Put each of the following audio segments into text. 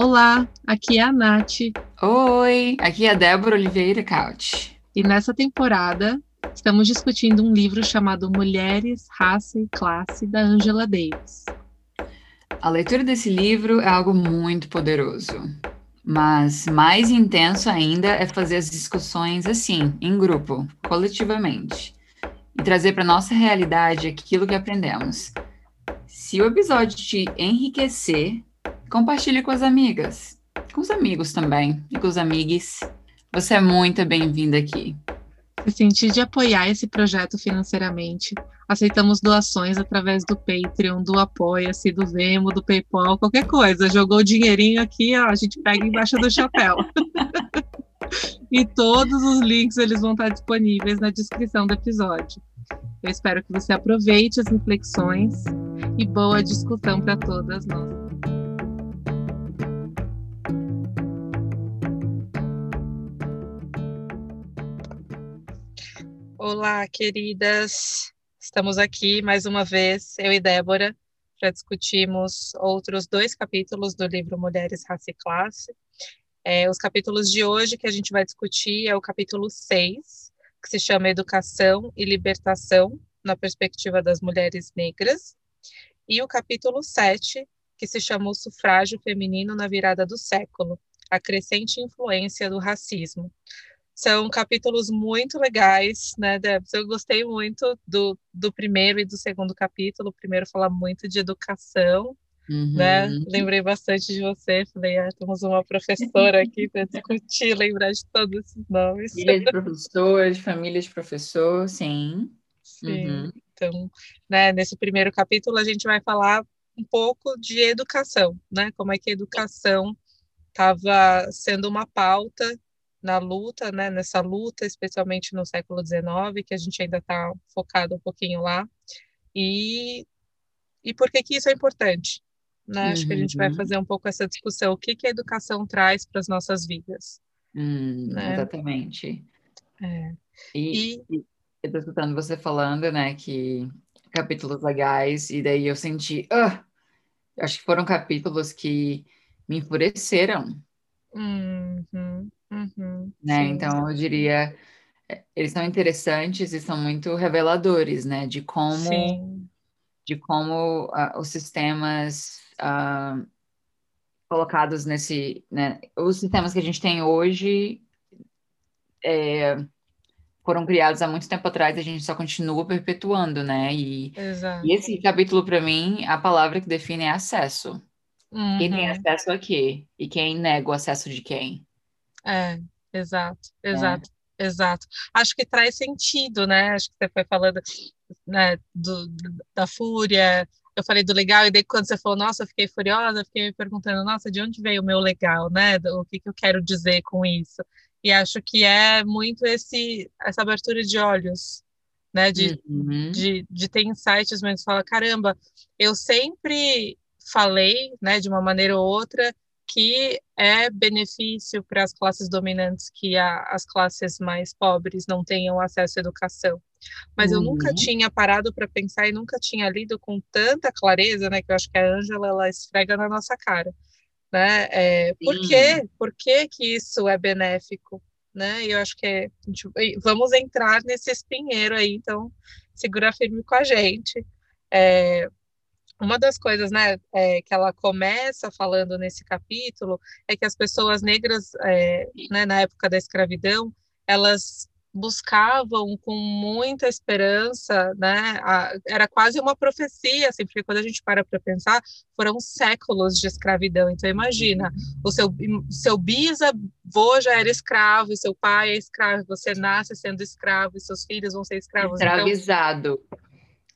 Olá, aqui é a Nath. Oi, aqui é a Débora Oliveira Caut. E nessa temporada estamos discutindo um livro chamado Mulheres, Raça e Classe, da Angela Davis. A leitura desse livro é algo muito poderoso, mas mais intenso ainda é fazer as discussões assim, em grupo, coletivamente, e trazer para nossa realidade aquilo que aprendemos. Se o episódio te enriquecer, compartilhe com as amigas, com os amigos também e com os amigos. Você é muito bem-vinda aqui. Se sentir de apoiar esse projeto financeiramente, aceitamos doações através do Patreon, do Apoia-se, do Vemo, do PayPal, qualquer coisa. Jogou o dinheirinho aqui, ó, a gente pega embaixo do chapéu. e todos os links eles vão estar disponíveis na descrição do episódio. Eu espero que você aproveite as reflexões e boa discussão para todas nós. Olá, queridas. Estamos aqui mais uma vez, eu e Débora, para discutirmos outros dois capítulos do livro Mulheres, Raça e Classe. É, os capítulos de hoje que a gente vai discutir é o capítulo 6, que se chama Educação e Libertação na Perspectiva das Mulheres Negras, e o capítulo 7, que se chama O Sufrágio Feminino na Virada do Século, a crescente influência do racismo. São capítulos muito legais, né, Debs? Eu gostei muito do, do primeiro e do segundo capítulo. O primeiro fala muito de educação, uhum. né? Lembrei bastante de você. Falei, ah, temos uma professora aqui para discutir, lembrar de todos esses nomes. Filha de professor, de família de professor, sim. Sim. Uhum. Então, né, nesse primeiro capítulo a gente vai falar um pouco de educação, né? Como é que a educação estava sendo uma pauta na luta, né, nessa luta, especialmente no século XIX, que a gente ainda está focado um pouquinho lá, e, e por que que isso é importante? Né? Uhum. Acho que a gente vai uhum. fazer um pouco essa discussão, o que, que a educação traz para as nossas vidas. Hum, né? Exatamente. É. E, e... eu estou escutando você falando, né, que capítulos legais, e daí eu senti, uh, acho que foram capítulos que me enfureceram. Uhum. Uhum, né? Sim. Então, eu diria, é, eles são interessantes e são muito reveladores, né? De como, de como uh, os sistemas uh, colocados nesse, né? Os sistemas que a gente tem hoje é, foram criados há muito tempo atrás e a gente só continua perpetuando, né? E, e esse capítulo, para mim, a palavra que define é acesso. Uhum. Quem tem uhum. acesso a quê? E quem nega o acesso de quem? É, exato, exato, é. exato. Acho que traz sentido, né? Acho que você foi falando né, do, da fúria, eu falei do legal, e daí quando você falou, nossa, eu fiquei furiosa, eu fiquei me perguntando, nossa, de onde veio o meu legal, né? O que, que eu quero dizer com isso? E acho que é muito esse, essa abertura de olhos, né? De, uhum. de, de ter insights, mas fala, caramba, eu sempre falei, né, de uma maneira ou outra, que é benefício para as classes dominantes que a, as classes mais pobres não tenham acesso à educação. Mas uhum. eu nunca uhum. tinha parado para pensar e nunca tinha lido com tanta clareza, né? Que eu acho que a Ângela ela esfrega na nossa cara, né? É, por quê? Por que que isso é benéfico, né? E eu acho que é, gente, vamos entrar nesse espinheiro aí, então segura firme com a gente. É, uma das coisas né, é, que ela começa falando nesse capítulo é que as pessoas negras, é, né, na época da escravidão, elas buscavam com muita esperança, né? A, era quase uma profecia, assim, porque quando a gente para para pensar, foram séculos de escravidão. Então imagina, o seu seu bisavô já era escravo, seu pai é escravo, você nasce sendo escravo e seus filhos vão ser escravos. Então Escravizado. Então,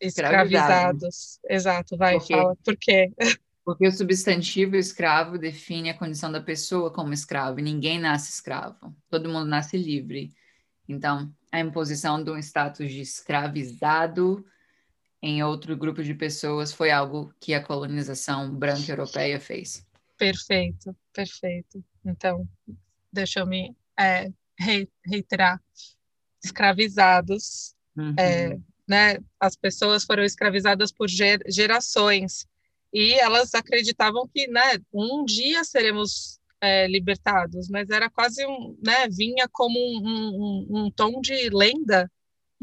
escravizados. Exato, vai, Porque... fala. Por quê? Porque o substantivo escravo define a condição da pessoa como escravo, e ninguém nasce escravo, todo mundo nasce livre. Então, a imposição de um status de escravizado em outro grupo de pessoas foi algo que a colonização branca europeia fez. Perfeito, perfeito. Então, deixa eu me é, reiterar. Escravizados, uhum. é, né, as pessoas foram escravizadas por gerações. E elas acreditavam que, né, um dia seremos é, libertados, mas era quase um, né, vinha como um, um, um tom de lenda,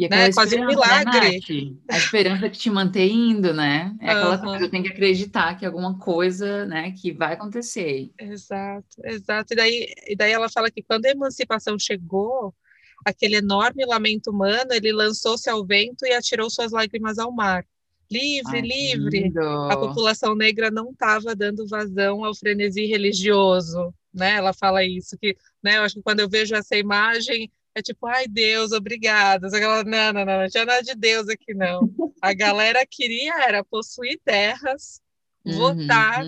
né, quase um né, milagre. Né, a esperança que te mantém indo, né? É aquela uhum. coisa, tem que acreditar que alguma coisa, né, que vai acontecer. Exato, exato. E daí, e daí ela fala que quando a emancipação chegou, aquele enorme lamento humano, ele lançou-se ao vento e atirou suas lágrimas ao mar. Livre, Ai, livre. Lindo. A população negra não estava dando vazão ao frenesi religioso, né? Ela fala isso que, né? Eu acho que quando eu vejo essa imagem é tipo, ai Deus, obrigada. Aquela, não, não, não, não tinha nada de Deus aqui não. A galera queria era possuir terras, uhum. votar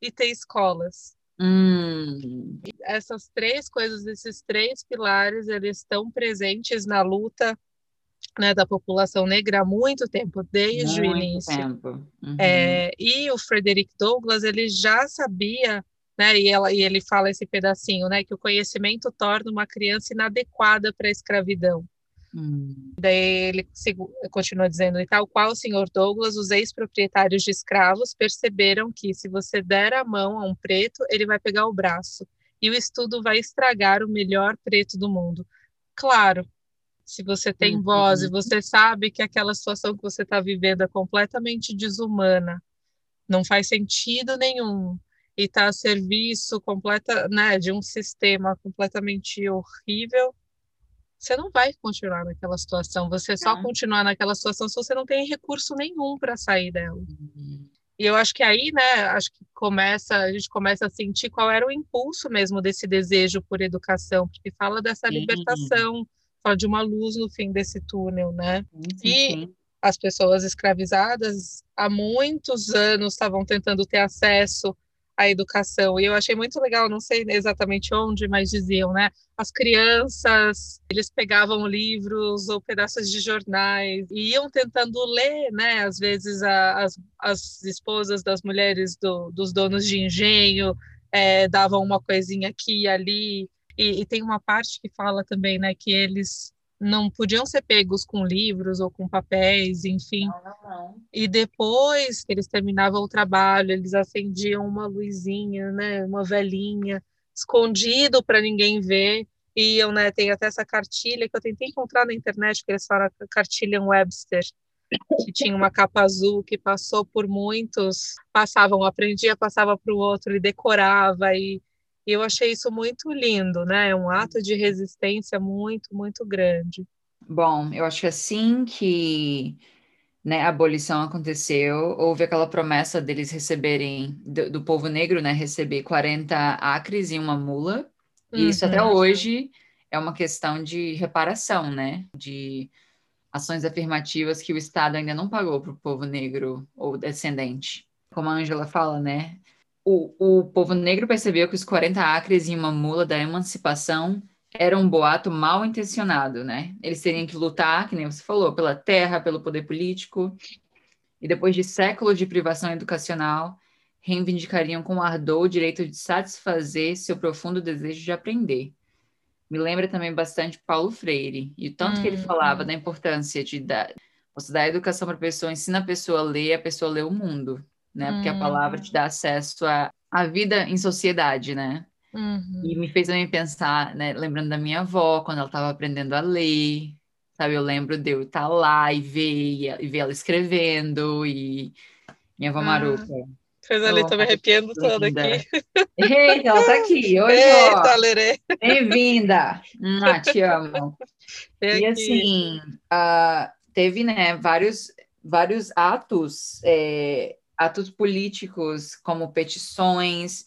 e ter escolas. Hum. Essas três coisas, esses três pilares, eles estão presentes na luta né, da população negra há muito tempo, desde muito o início. Uhum. É, e o Frederick Douglass ele já sabia, né, e, ela, e ele fala esse pedacinho, né, que o conhecimento torna uma criança inadequada para a escravidão. Hum. Daí ele continua dizendo, e tal qual o senhor Douglas, os ex-proprietários de escravos perceberam que se você der a mão a um preto, ele vai pegar o braço, e o estudo vai estragar o melhor preto do mundo. Claro, se você tem uhum. voz e você sabe que aquela situação que você está vivendo é completamente desumana, não faz sentido nenhum e está a serviço completa, né, de um sistema completamente horrível, você não vai continuar naquela situação. Você só é. continuar naquela situação se você não tem recurso nenhum para sair dela. Uhum. E eu acho que aí, né, acho que começa, a gente começa a sentir qual era o impulso mesmo desse desejo por educação, porque fala dessa sim. libertação fala de uma luz no fim desse túnel, né? Sim, e as pessoas escravizadas há muitos anos estavam tentando ter acesso à educação. E eu achei muito legal, não sei exatamente onde, mas diziam, né? As crianças, eles pegavam livros ou pedaços de jornais e iam tentando ler, né? Às vezes a, as, as esposas das mulheres do, dos donos de engenho é, davam uma coisinha aqui e ali e, e, tem uma parte que fala também, né, que eles não podiam ser pegos com livros ou com papéis, enfim. Não, não, não. E depois que eles terminavam o trabalho, eles acendiam uma luzinha, né, uma velhinha, escondido para ninguém ver. E eu, né, tem até essa cartilha que eu tentei encontrar na internet, que eles falam cartilha Webster, que tinha uma capa azul que passou por muitos, passavam, aprendia, passava para o outro, e decorava e e eu achei isso muito lindo, né? É um ato de resistência muito, muito grande. Bom, eu acho que assim que né, a abolição aconteceu, houve aquela promessa deles receberem, do, do povo negro, né, receber 40 acres e uma mula. E isso até uhum. hoje é uma questão de reparação, né? De ações afirmativas que o Estado ainda não pagou para o povo negro ou descendente. Como a Angela fala, né? O, o povo negro percebeu que os 40 acres e uma mula da emancipação era um boato mal intencionado, né? Eles teriam que lutar, que nem você falou, pela terra, pelo poder político, e depois de séculos de privação educacional, reivindicariam com ardor o direito de satisfazer seu profundo desejo de aprender. Me lembra também bastante Paulo Freire, e o tanto hum, que ele hum, falava da importância de dar, você dar educação para a pessoa, ensina a pessoa a ler, a pessoa lê o mundo né? Porque a palavra te dá acesso à, à vida em sociedade, né? Uhum. E me fez também pensar, né? Lembrando da minha avó, quando ela estava aprendendo a ler, sabe? Eu lembro de eu estar lá e ver, e ver ela escrevendo, e minha avó ah. Maruca. Fez ali, tô me arrepiando toda aqui. Eita, ela tá aqui. Oi, Eita, Lerê. Bem-vinda. Ah, te amo. e assim, uh, teve, né, vários, vários atos é, atos políticos como petições.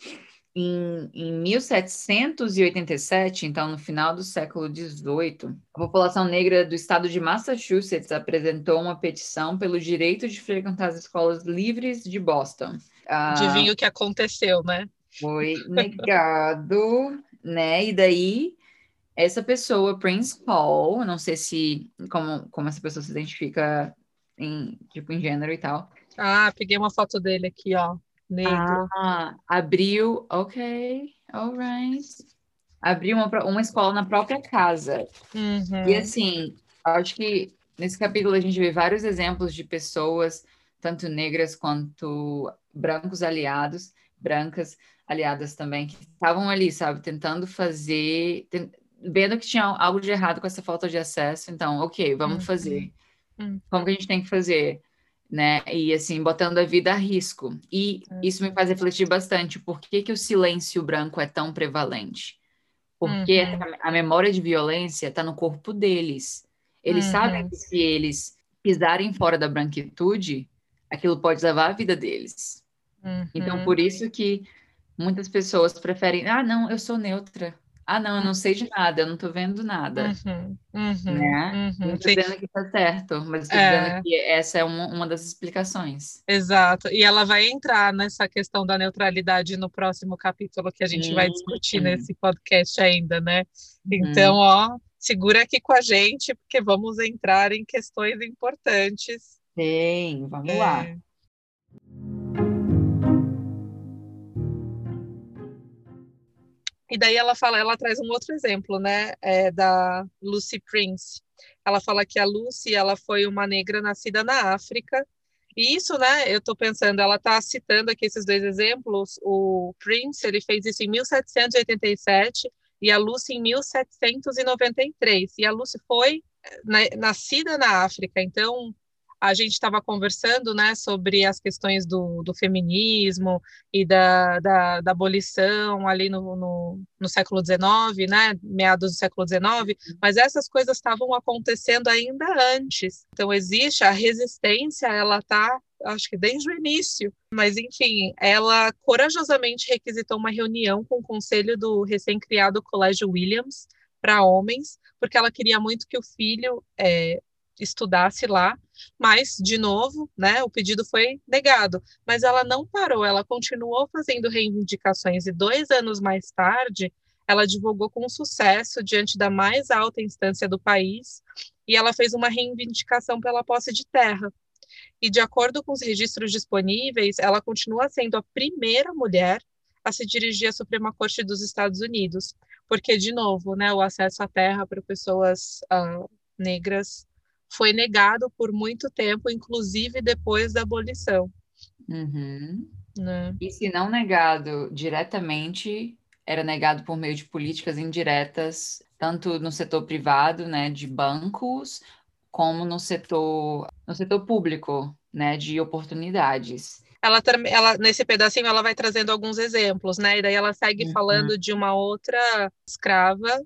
Em, em 1787, então no final do século XVIII, a população negra do estado de Massachusetts apresentou uma petição pelo direito de frequentar as escolas livres de Boston. Adivinha o que aconteceu, né? Foi negado, né? E daí essa pessoa, Prince Paul, não sei se como, como essa pessoa se identifica em tipo em gênero e tal, ah, peguei uma foto dele aqui, ó. Negro. Ah, abriu, ok, alright. Abriu uma, uma escola na própria casa. Uhum. E assim, acho que nesse capítulo a gente vê vários exemplos de pessoas tanto negras quanto brancos aliados, brancas aliadas também, que estavam ali, sabe, tentando fazer, vendo que tinha algo de errado com essa falta de acesso, então, ok, vamos uhum. fazer. Uhum. Como que a gente tem que fazer? Né? E assim, botando a vida a risco. E uhum. isso me faz refletir bastante, por que, que o silêncio branco é tão prevalente? Porque uhum. a, memória de violência está no corpo deles. Eles sabem uhum. que se eles pisarem fora da branquitude, aquilo pode levar a vida deles. Então, por uhum. isso que muitas pessoas preferem, ah, não, eu sou neutra. Ah, não, eu não sei de nada, eu não tô vendo nada. Uhum, uhum, né? Uhum, não tô dizendo que tá certo, mas estou é... dizendo que essa é uma, uma das explicações. Exato. E ela vai entrar nessa questão da neutralidade no próximo capítulo que a gente vai discutir nesse podcast ainda, né? Uhum. Então, ó, segura aqui com a gente, porque vamos entrar em questões importantes. Sim, vamos é... lá. E daí ela fala, ela traz um outro exemplo, né, é, da Lucy Prince. Ela fala que a Lucy, ela foi uma negra nascida na África. E isso, né, eu estou pensando, ela está citando aqui esses dois exemplos. O Prince, ele fez isso em 1787 e a Lucy em 1793. E a Lucy foi né, nascida na África, então a gente estava conversando né, sobre as questões do, do feminismo e da, da, da abolição ali no, no, no, século XIX, né, meados do século XIX, mas essas coisas estavam acontecendo ainda antes. Então, existe a resistência, ela está, acho que desde o início, mas enfim, ela corajosamente requisitou uma reunião com o conselho do recém-criado Colégio Williams para homens, porque ela queria muito que o filho é, estudasse lá, mas, de novo, né, o pedido foi negado. Mas ela não parou, ela continuou fazendo reivindicações e dois anos mais tarde, ela advogou com sucesso diante da mais alta instância do país e ela fez uma reivindicação pela posse de terra. E, de acordo com os registros disponíveis, ela continua sendo a primeira mulher a se dirigir à Suprema Corte dos Estados Unidos, porque, de novo, né, o acesso à terra para pessoas uh, negras foi negado por muito tempo, inclusive depois da abolição. Uhum. Né? E se não negado diretamente, era negado por meio de políticas indiretas, tanto no setor privado, né, de bancos, como no setor, no setor público, né, de oportunidades. Ela, ela nesse pedacinho ela vai trazendo alguns exemplos, né? E daí ela segue uhum. falando de uma outra escrava,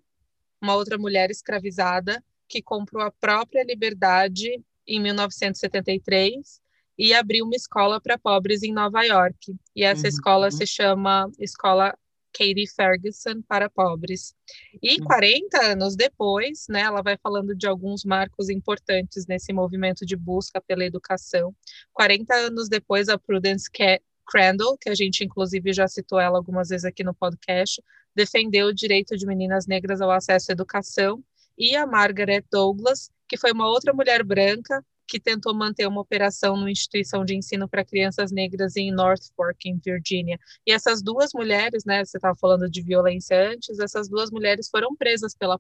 uma outra mulher escravizada que comprou a própria liberdade em 1973 e abriu uma escola para pobres em Nova York. E essa uhum. escola se chama Escola Katie Ferguson para pobres. E 40 uhum. anos depois, né, ela vai falando de alguns marcos importantes nesse movimento de busca pela educação. 40 anos depois, a Prudence Crandall, que a gente inclusive já citou ela algumas vezes aqui no podcast, defendeu o direito de meninas negras ao acesso à educação e a Margaret Douglas, que foi uma outra mulher branca que tentou manter uma operação numa instituição de ensino para crianças negras em North Fork, em Virgínia. E essas duas mulheres, né, você estava falando de violência antes, essas duas mulheres foram presas pela,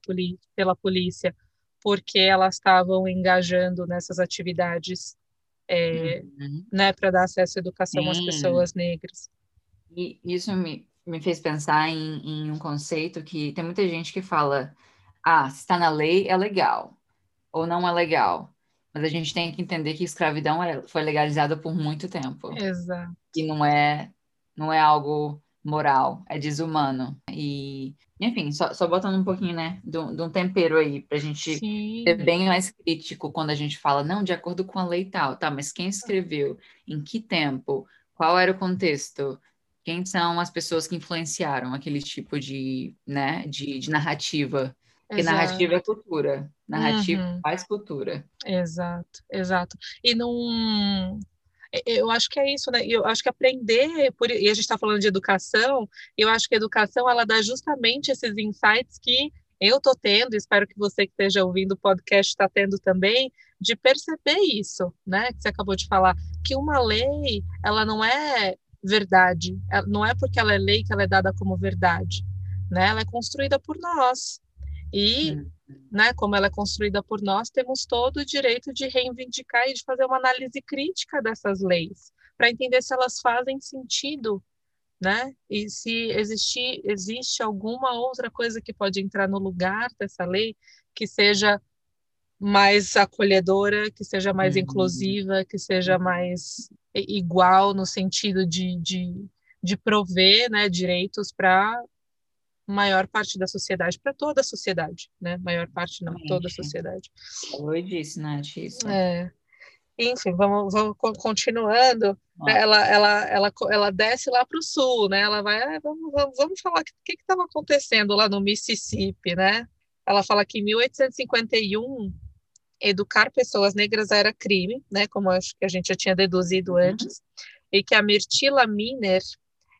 pela polícia porque elas estavam engajando nessas atividades é, uhum. né, para dar acesso à educação Sim. às pessoas negras. E isso me, me fez pensar em, em um conceito que tem muita gente que fala ah, se está na lei é legal ou não é legal. Mas a gente tem que entender que escravidão é, foi legalizada por muito tempo. Exato. E não é, não é algo moral, é desumano. E, enfim, só, só botando um pouquinho, né, de um, tempero aí, pra gente Sim. ser bem mais crítico quando a gente fala, não, de acordo com a lei tal, tá, mas quem escreveu, em que tempo, qual era o contexto, quem são as pessoas que influenciaram aquele tipo de, né, de, de narrativa porque exato. narrativa é cultura. Narrativa uhum. faz cultura. Exato, exato. E não. Eu acho que é isso, né? Eu acho que aprender, por... e a gente está falando de educação, eu acho que a educação ela dá justamente esses insights que eu estou tendo, espero que você que esteja ouvindo o podcast está tendo também, de perceber isso, né? Que você acabou de falar, que uma lei, ela não é verdade, não é porque ela é lei que ela é dada como verdade, né? Ela é construída por nós, e, né, como ela é construída por nós, temos todo o direito de reivindicar e de fazer uma análise crítica dessas leis, para entender se elas fazem sentido, né? E se existir, existe alguma outra coisa que pode entrar no lugar dessa lei que seja mais acolhedora, que seja mais uhum. inclusiva, que seja mais igual no sentido de, de, de prover né, direitos para maior parte da sociedade, para toda a sociedade, né? Maior parte não, toda a sociedade. Falou disso, Nath, isso. É. Enfim, vamos, vamos continuando. Ela, ela, ela, ela desce lá para o sul, né? Ela vai, ah, vamos, vamos, vamos falar o que estava acontecendo lá no Mississippi, né? Ela fala que em 1851 educar pessoas negras era crime, né? Como acho que a gente já tinha deduzido uhum. antes, e que a Mirtila Miner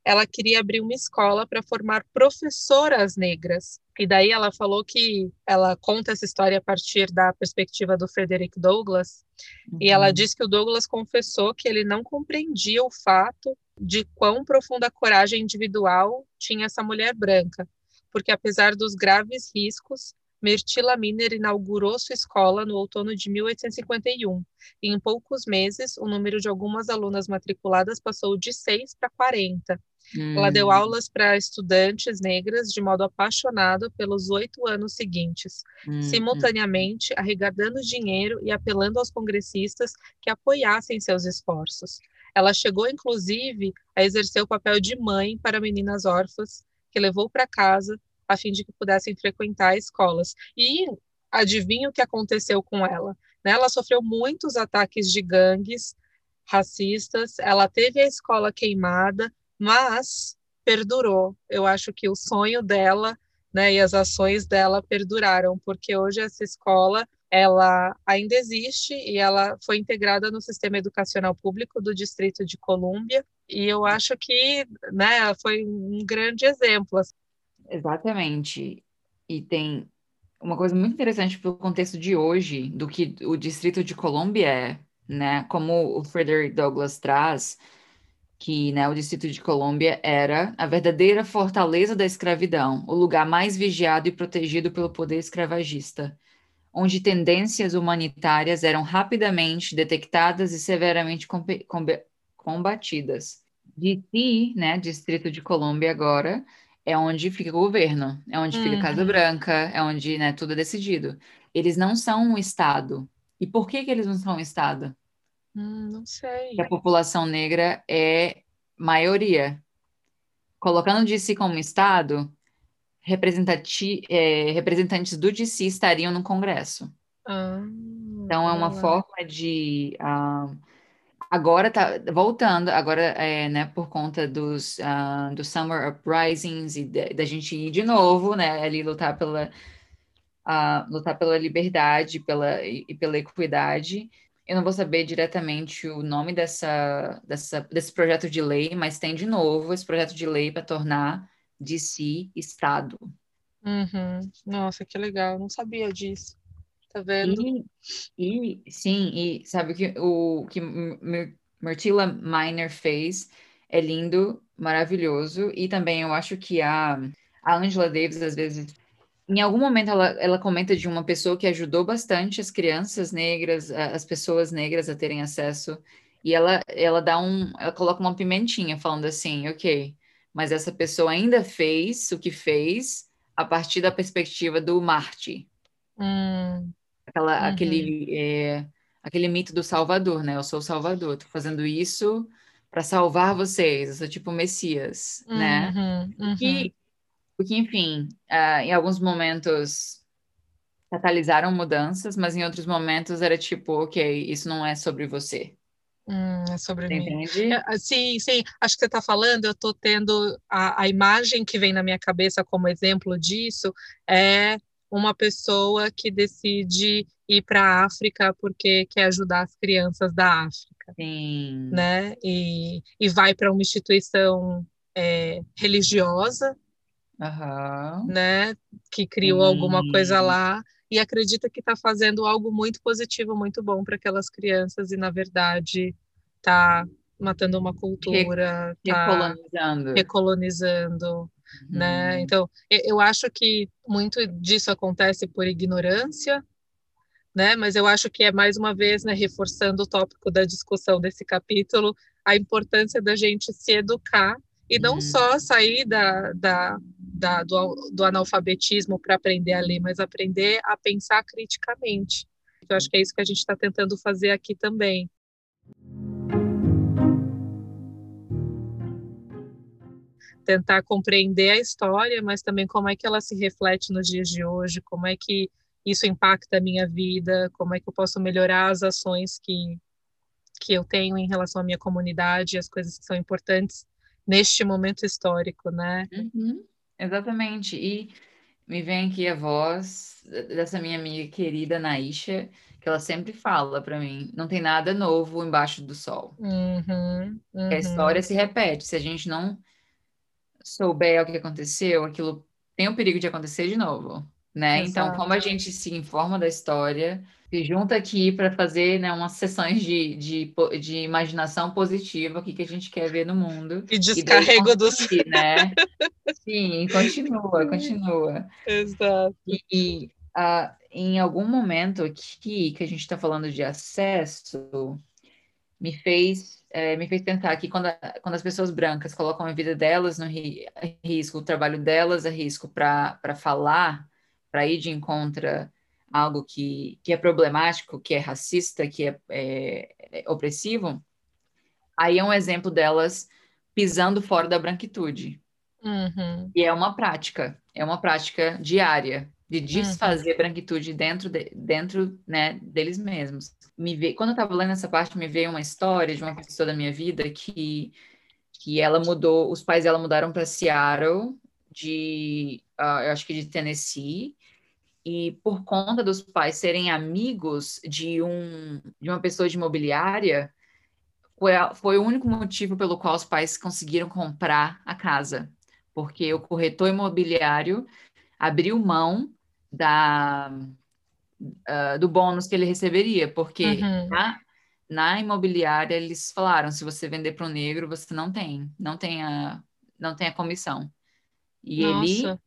ela queria abrir uma escola para formar professoras negras. E daí ela falou que ela conta essa história a partir da perspectiva do Frederick Douglass. Uhum. E ela uhum. diz que o Douglass confessou que ele não compreendia o fato de quão profunda coragem individual tinha essa mulher branca, porque apesar dos graves riscos, Mirtila Miner inaugurou sua escola no outono de 1851, e em poucos meses o número de algumas alunas matriculadas passou de 6 para 40. Hum. Ela deu hum. aulas para estudantes negras de modo apaixonado pelos oito anos seguintes, hum, hum. simultaneamente arrecadando dinheiro e apelando aos congressistas que apoiassem seus esforços. Ela chegou, inclusive, a exercer o papel de mãe para meninas órfãs, que levou para casa a fim de que pudessem frequentar escolas. E adivinha o que aconteceu com ela? Né? Ela sofreu muitos ataques de gangues racistas, ela teve a escola queimada, mas perdurou. Eu acho que o sonho dela né, e as ações dela perduraram, porque hoje essa escola ela ainda existe e ela foi integrada no sistema educacional público do Distrito de Colômbia e eu acho que né, foi um grande exemplo. Exatamente. E tem uma coisa muito interessante pelo contexto de hoje, do que o Distrito de Colômbia é, né? Como o Frederick Douglass traz, que né, o Distrito de Colômbia era a verdadeira fortaleza da escravidão, o lugar mais vigiado e protegido pelo poder escravagista, onde tendências humanitárias eram rapidamente detectadas e severamente combatidas. DC, né, Distrito de Colômbia agora, é onde fica o governo, é onde fica a Casa uhum. Branca, é onde né, tudo é decidido. Eles não são um Estado. E por que, que eles não são um Estado? Hum, não sei. Porque a população negra é maioria. Colocando o DC como Estado, é, representantes do DC estariam no Congresso. Ah, então, é uma forma de. Uh, Agora tá voltando, agora é, né, por conta dos, uh, dos Summer Uprisings e da gente ir de novo, né, ali lutar pela, uh, lutar pela liberdade pela, e, e pela equidade. Eu não vou saber diretamente o nome dessa, dessa, desse projeto de lei, mas tem de novo esse projeto de lei para tornar de si Estado. Uhum. Nossa, que legal, não sabia disso. Tá vendo? E, e sim, e sabe que o que Myrtila Miner fez é lindo, maravilhoso, e também eu acho que a, a Angela Davis, às vezes, em algum momento ela, ela comenta de uma pessoa que ajudou bastante as crianças negras, as pessoas negras a terem acesso, e ela, ela dá um, ela coloca uma pimentinha falando assim, ok, mas essa pessoa ainda fez o que fez a partir da perspectiva do Marte. Hum. Aquela, uhum. aquele, é, aquele mito do Salvador, né? Eu sou o Salvador, tô fazendo isso para salvar vocês, eu sou tipo Messias, né? uhum, né? Uhum. E, porque, enfim, uh, em alguns momentos catalisaram mudanças, mas em outros momentos era tipo, ok, isso não é sobre você. Hum, é sobre você mim. Entende? É, sim, sim. Acho que você está falando, eu estou tendo a, a imagem que vem na minha cabeça como exemplo disso é uma pessoa que decide ir para a África porque quer ajudar as crianças da África, Sim. né? E, e vai para uma instituição é, religiosa, uhum. né? Que criou Sim. alguma coisa lá e acredita que está fazendo algo muito positivo, muito bom para aquelas crianças e na verdade está matando uma cultura, Re tá recolonizando. recolonizando né? Uhum. Então, eu acho que muito disso acontece por ignorância, né? Mas eu acho que é mais uma vez, né, reforçando o tópico da discussão desse capítulo, a importância da gente se educar e não uhum. só sair da, da, da do, do analfabetismo para aprender a ler, mas aprender a pensar criticamente. Eu acho que é isso que a gente está tentando fazer aqui também. Tentar compreender a história, mas também como é que ela se reflete nos dias de hoje, como é que isso impacta a minha vida, como é que eu posso melhorar as ações que, que eu tenho em relação à minha comunidade, as coisas que são importantes neste momento histórico, né? Uhum, exatamente. E me vem aqui a voz dessa minha amiga querida Naisha, que ela sempre fala para mim: não tem nada novo embaixo do sol. Uhum, uhum. A história se repete. Se a gente não souber o que aconteceu, aquilo tem o perigo de acontecer de novo, né? Exato. Então, como a gente se informa da história, se junta aqui para fazer né, umas sessões de, de, de imaginação positiva, o que, que a gente quer ver no mundo. E descarrego dos. Né? Sim, continua, continua. Exato. E, e uh, em algum momento aqui que a gente está falando de acesso, me fez é, me fez pensar que quando, quando as pessoas brancas colocam a vida delas no ri, risco, o trabalho delas a risco para falar, para ir de encontro algo que, que é problemático, que é racista, que é, é, é opressivo, aí é um exemplo delas pisando fora da branquitude. Uhum. E é uma prática, é uma prática diária de desfazer uhum. branquitude dentro, de, dentro né, deles mesmos. Me veio, quando eu estava lendo essa parte, me veio uma história de uma pessoa da minha vida que, que ela mudou, os pais dela mudaram para Seattle, de, uh, eu acho que de Tennessee, e por conta dos pais serem amigos de, um, de uma pessoa de imobiliária, foi, foi o único motivo pelo qual os pais conseguiram comprar a casa, porque o corretor imobiliário abriu mão da, uh, do bônus que ele receberia, porque uhum. na, na imobiliária eles falaram, se você vender para o negro, você não tem, não tem a, não tem a comissão. E Nossa. ele,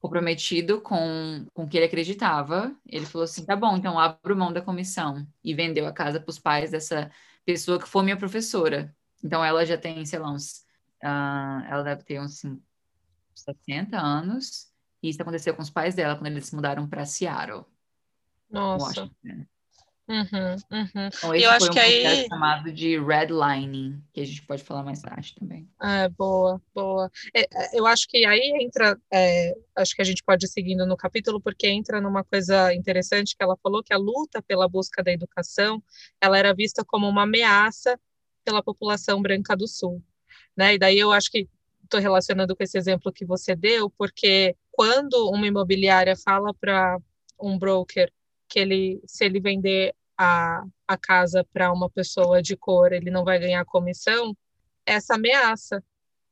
comprometido com, com o que ele acreditava, ele falou assim, tá bom, então abro mão da comissão. E vendeu a casa para os pais dessa pessoa que foi minha professora. Então ela já tem, sei lá, uns... Uh, ela deve ter uns 60 anos e isso aconteceu com os pais dela quando eles se mudaram para Seattle. Nossa. Uhum, uhum. Então, esse eu acho um que aí chamado de redlining, que a gente pode falar mais tarde também. É, boa, boa. É, é, eu acho que aí entra, é, acho que a gente pode ir seguindo no capítulo, porque entra numa coisa interessante que ela falou, que a luta pela busca da educação, ela era vista como uma ameaça pela população branca do Sul. Né? E daí eu acho que estou relacionando com esse exemplo que você deu, porque quando uma imobiliária fala para um broker que ele, se ele vender a, a casa para uma pessoa de cor, ele não vai ganhar comissão, essa ameaça,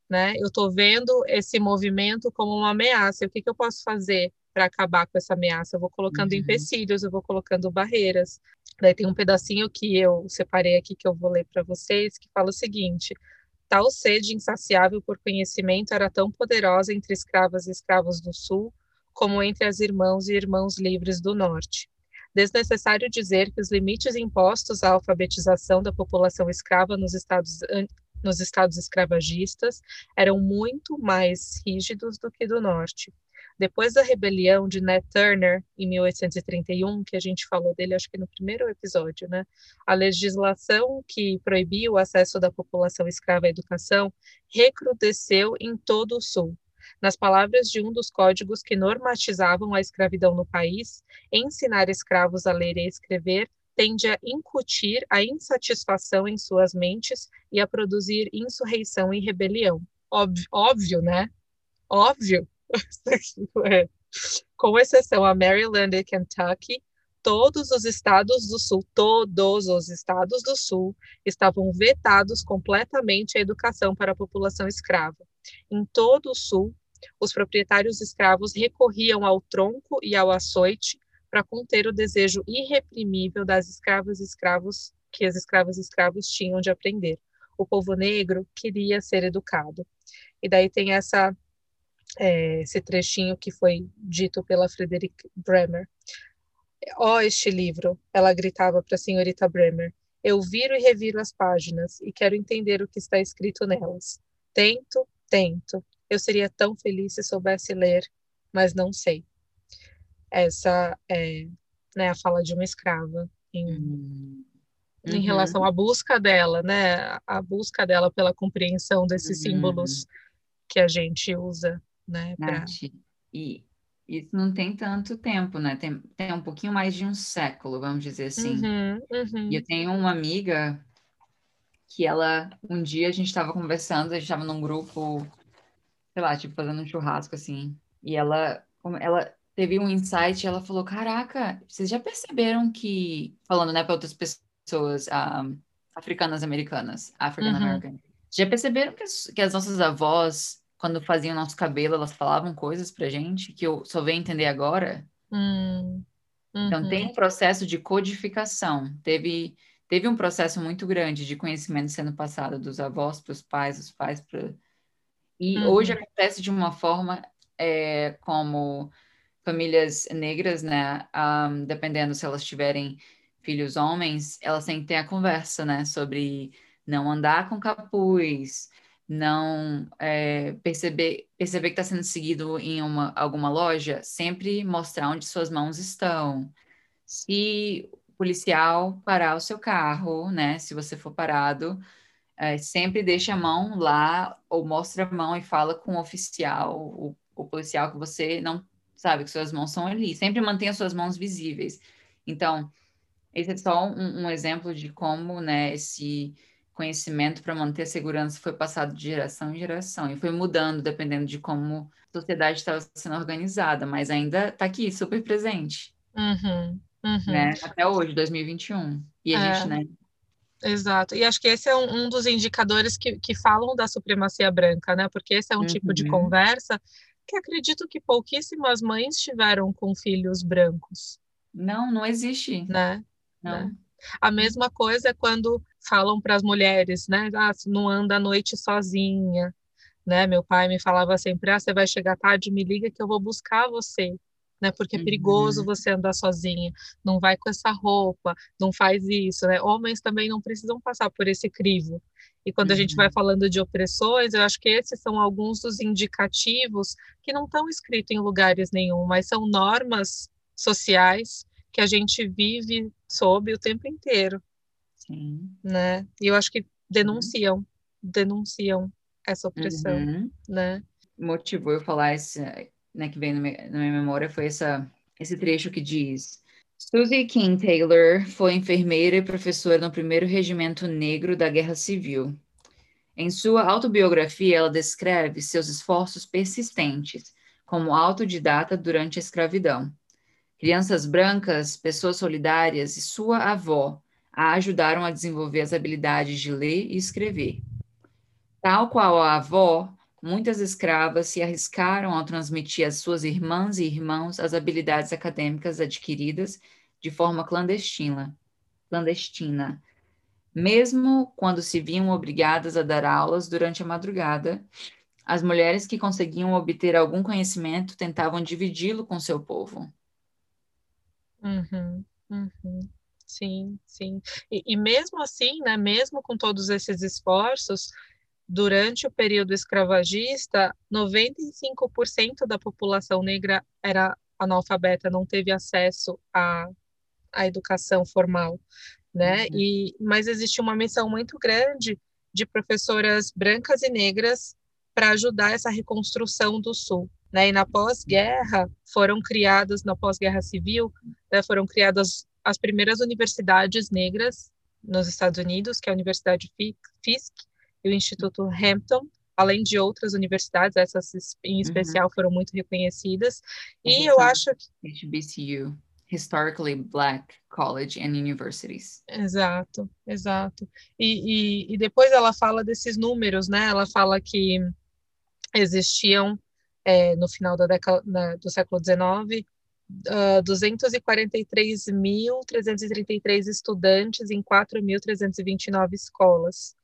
né? Eu estou vendo esse movimento como uma ameaça. O que, que eu posso fazer para acabar com essa ameaça? Eu vou colocando uhum. empecilhos, eu vou colocando barreiras. Daí tem um pedacinho que eu separei aqui que eu vou ler para vocês, que fala o seguinte: Tal sede insaciável por conhecimento era tão poderosa entre escravas e escravos do Sul, como entre as irmãos e irmãos livres do Norte. Desnecessário dizer que os limites impostos à alfabetização da população escrava nos estados, nos estados escravagistas eram muito mais rígidos do que do Norte. Depois da rebelião de Nat Turner, em 1831, que a gente falou dele, acho que no primeiro episódio, né? A legislação que proibia o acesso da população escrava à educação recrudesceu em todo o Sul. Nas palavras de um dos códigos que normatizavam a escravidão no país, ensinar escravos a ler e escrever tende a incutir a insatisfação em suas mentes e a produzir insurreição e rebelião. Óbvio, óbvio né? Óbvio Com exceção a Maryland e Kentucky, todos os estados do Sul, todos os estados do Sul estavam vetados completamente à educação para a população escrava. Em todo o Sul, os proprietários escravos recorriam ao tronco e ao açoite para conter o desejo irreprimível das escravas e escravos que as escravas e escravos tinham de aprender. O povo negro queria ser educado. E daí tem essa é, esse trechinho que foi dito pela Frederick Bremer. Ó, oh, este livro, ela gritava para a senhorita Bremer. Eu viro e reviro as páginas e quero entender o que está escrito nelas. Tento, tento. Eu seria tão feliz se soubesse ler, mas não sei. Essa é né, a fala de uma escrava em, uhum. em relação à busca dela, né? A busca dela pela compreensão desses uhum. símbolos que a gente usa, né? Pra... E isso não tem tanto tempo, né? Tem, tem um pouquinho mais de um século, vamos dizer assim. Uhum, uhum. E eu tenho uma amiga que ela, um dia a gente estava conversando, a gente estava num grupo, sei lá, tipo, fazendo um churrasco, assim, e ela, ela teve um insight, ela falou, caraca, vocês já perceberam que, falando, né, para outras pessoas um, ah, africanas americanas, African uhum. American, uhum. já perceberam que as, que as nossas avós quando faziam nosso cabelo, elas falavam coisas pra gente que eu só venho entender agora. Hum, uhum. Então, tem um processo de codificação. Teve, teve um processo muito grande de conhecimento sendo passado dos avós para os pais, dos pais para. E uhum. hoje acontece de uma forma é, como famílias negras, né? Um, dependendo se elas tiverem filhos homens, elas têm que ter a conversa, né? Sobre não andar com capuz, não é, perceber, perceber que está sendo seguido em uma, alguma loja, sempre mostrar onde suas mãos estão. Se policial parar o seu carro, né? Se você for parado, é, sempre deixa a mão lá ou mostra a mão e fala com o oficial, o, o policial que você não sabe que suas mãos são ali. Sempre mantenha suas mãos visíveis. Então, esse é só um, um exemplo de como, né, esse conhecimento para manter a segurança foi passado de geração em geração e foi mudando dependendo de como a sociedade estava sendo organizada, mas ainda está aqui, super presente. Uhum, uhum. Né? Até hoje, 2021. E a é. gente, né? Exato. E acho que esse é um, um dos indicadores que, que falam da supremacia branca, né? Porque esse é um uhum. tipo de uhum. conversa que acredito que pouquíssimas mães tiveram com filhos brancos. Não, não existe. Né? Não. Né? A mesma coisa é quando falam para as mulheres, né? Ah, não anda à noite sozinha, né? Meu pai me falava sempre: ah, você vai chegar tarde, me liga que eu vou buscar você, né? Porque é perigoso uhum. você andar sozinha. Não vai com essa roupa, não faz isso, né? Homens também não precisam passar por esse crivo. E quando uhum. a gente vai uhum. falando de opressões, eu acho que esses são alguns dos indicativos que não estão escritos em lugares nenhum, mas são normas sociais que a gente vive sob o tempo inteiro. Sim. Né? E eu acho que denunciam, uhum. denunciam essa opressão, uhum. né? Motivou eu falar esse, né, que vem na minha, na minha memória foi essa, esse trecho que diz Susie King Taylor foi enfermeira e professora no primeiro regimento negro da Guerra Civil. Em sua autobiografia, ela descreve seus esforços persistentes como autodidata durante a escravidão. Crianças brancas, pessoas solidárias e sua avó a ajudaram a desenvolver as habilidades de ler e escrever. Tal qual a avó, muitas escravas se arriscaram ao transmitir às suas irmãs e irmãos as habilidades acadêmicas adquiridas de forma clandestina, clandestina, mesmo quando se viam obrigadas a dar aulas durante a madrugada. As mulheres que conseguiam obter algum conhecimento tentavam dividi-lo com seu povo. Uhum, uhum. Sim, sim. E, e mesmo assim, né, mesmo com todos esses esforços, durante o período escravagista, 95% da população negra era analfabeta, não teve acesso à, à educação formal, né? Uhum. E, mas existe uma missão muito grande de professoras brancas e negras para ajudar essa reconstrução do Sul. Né? E na pós-guerra foram criadas, na pós-guerra civil, né, foram criadas as primeiras universidades negras nos Estados Unidos, que é a Universidade Fisk e o Instituto Hampton, além de outras universidades, essas em uhum. especial uhum. foram muito reconhecidas. E eu acho que HBCU, Historically Black College and Universities. Exato, exato. E, e, e depois ela fala desses números, né? Ela fala que existiam é, no final da década na, do século XIX, uh, 243.333 estudantes em 4.329 escolas.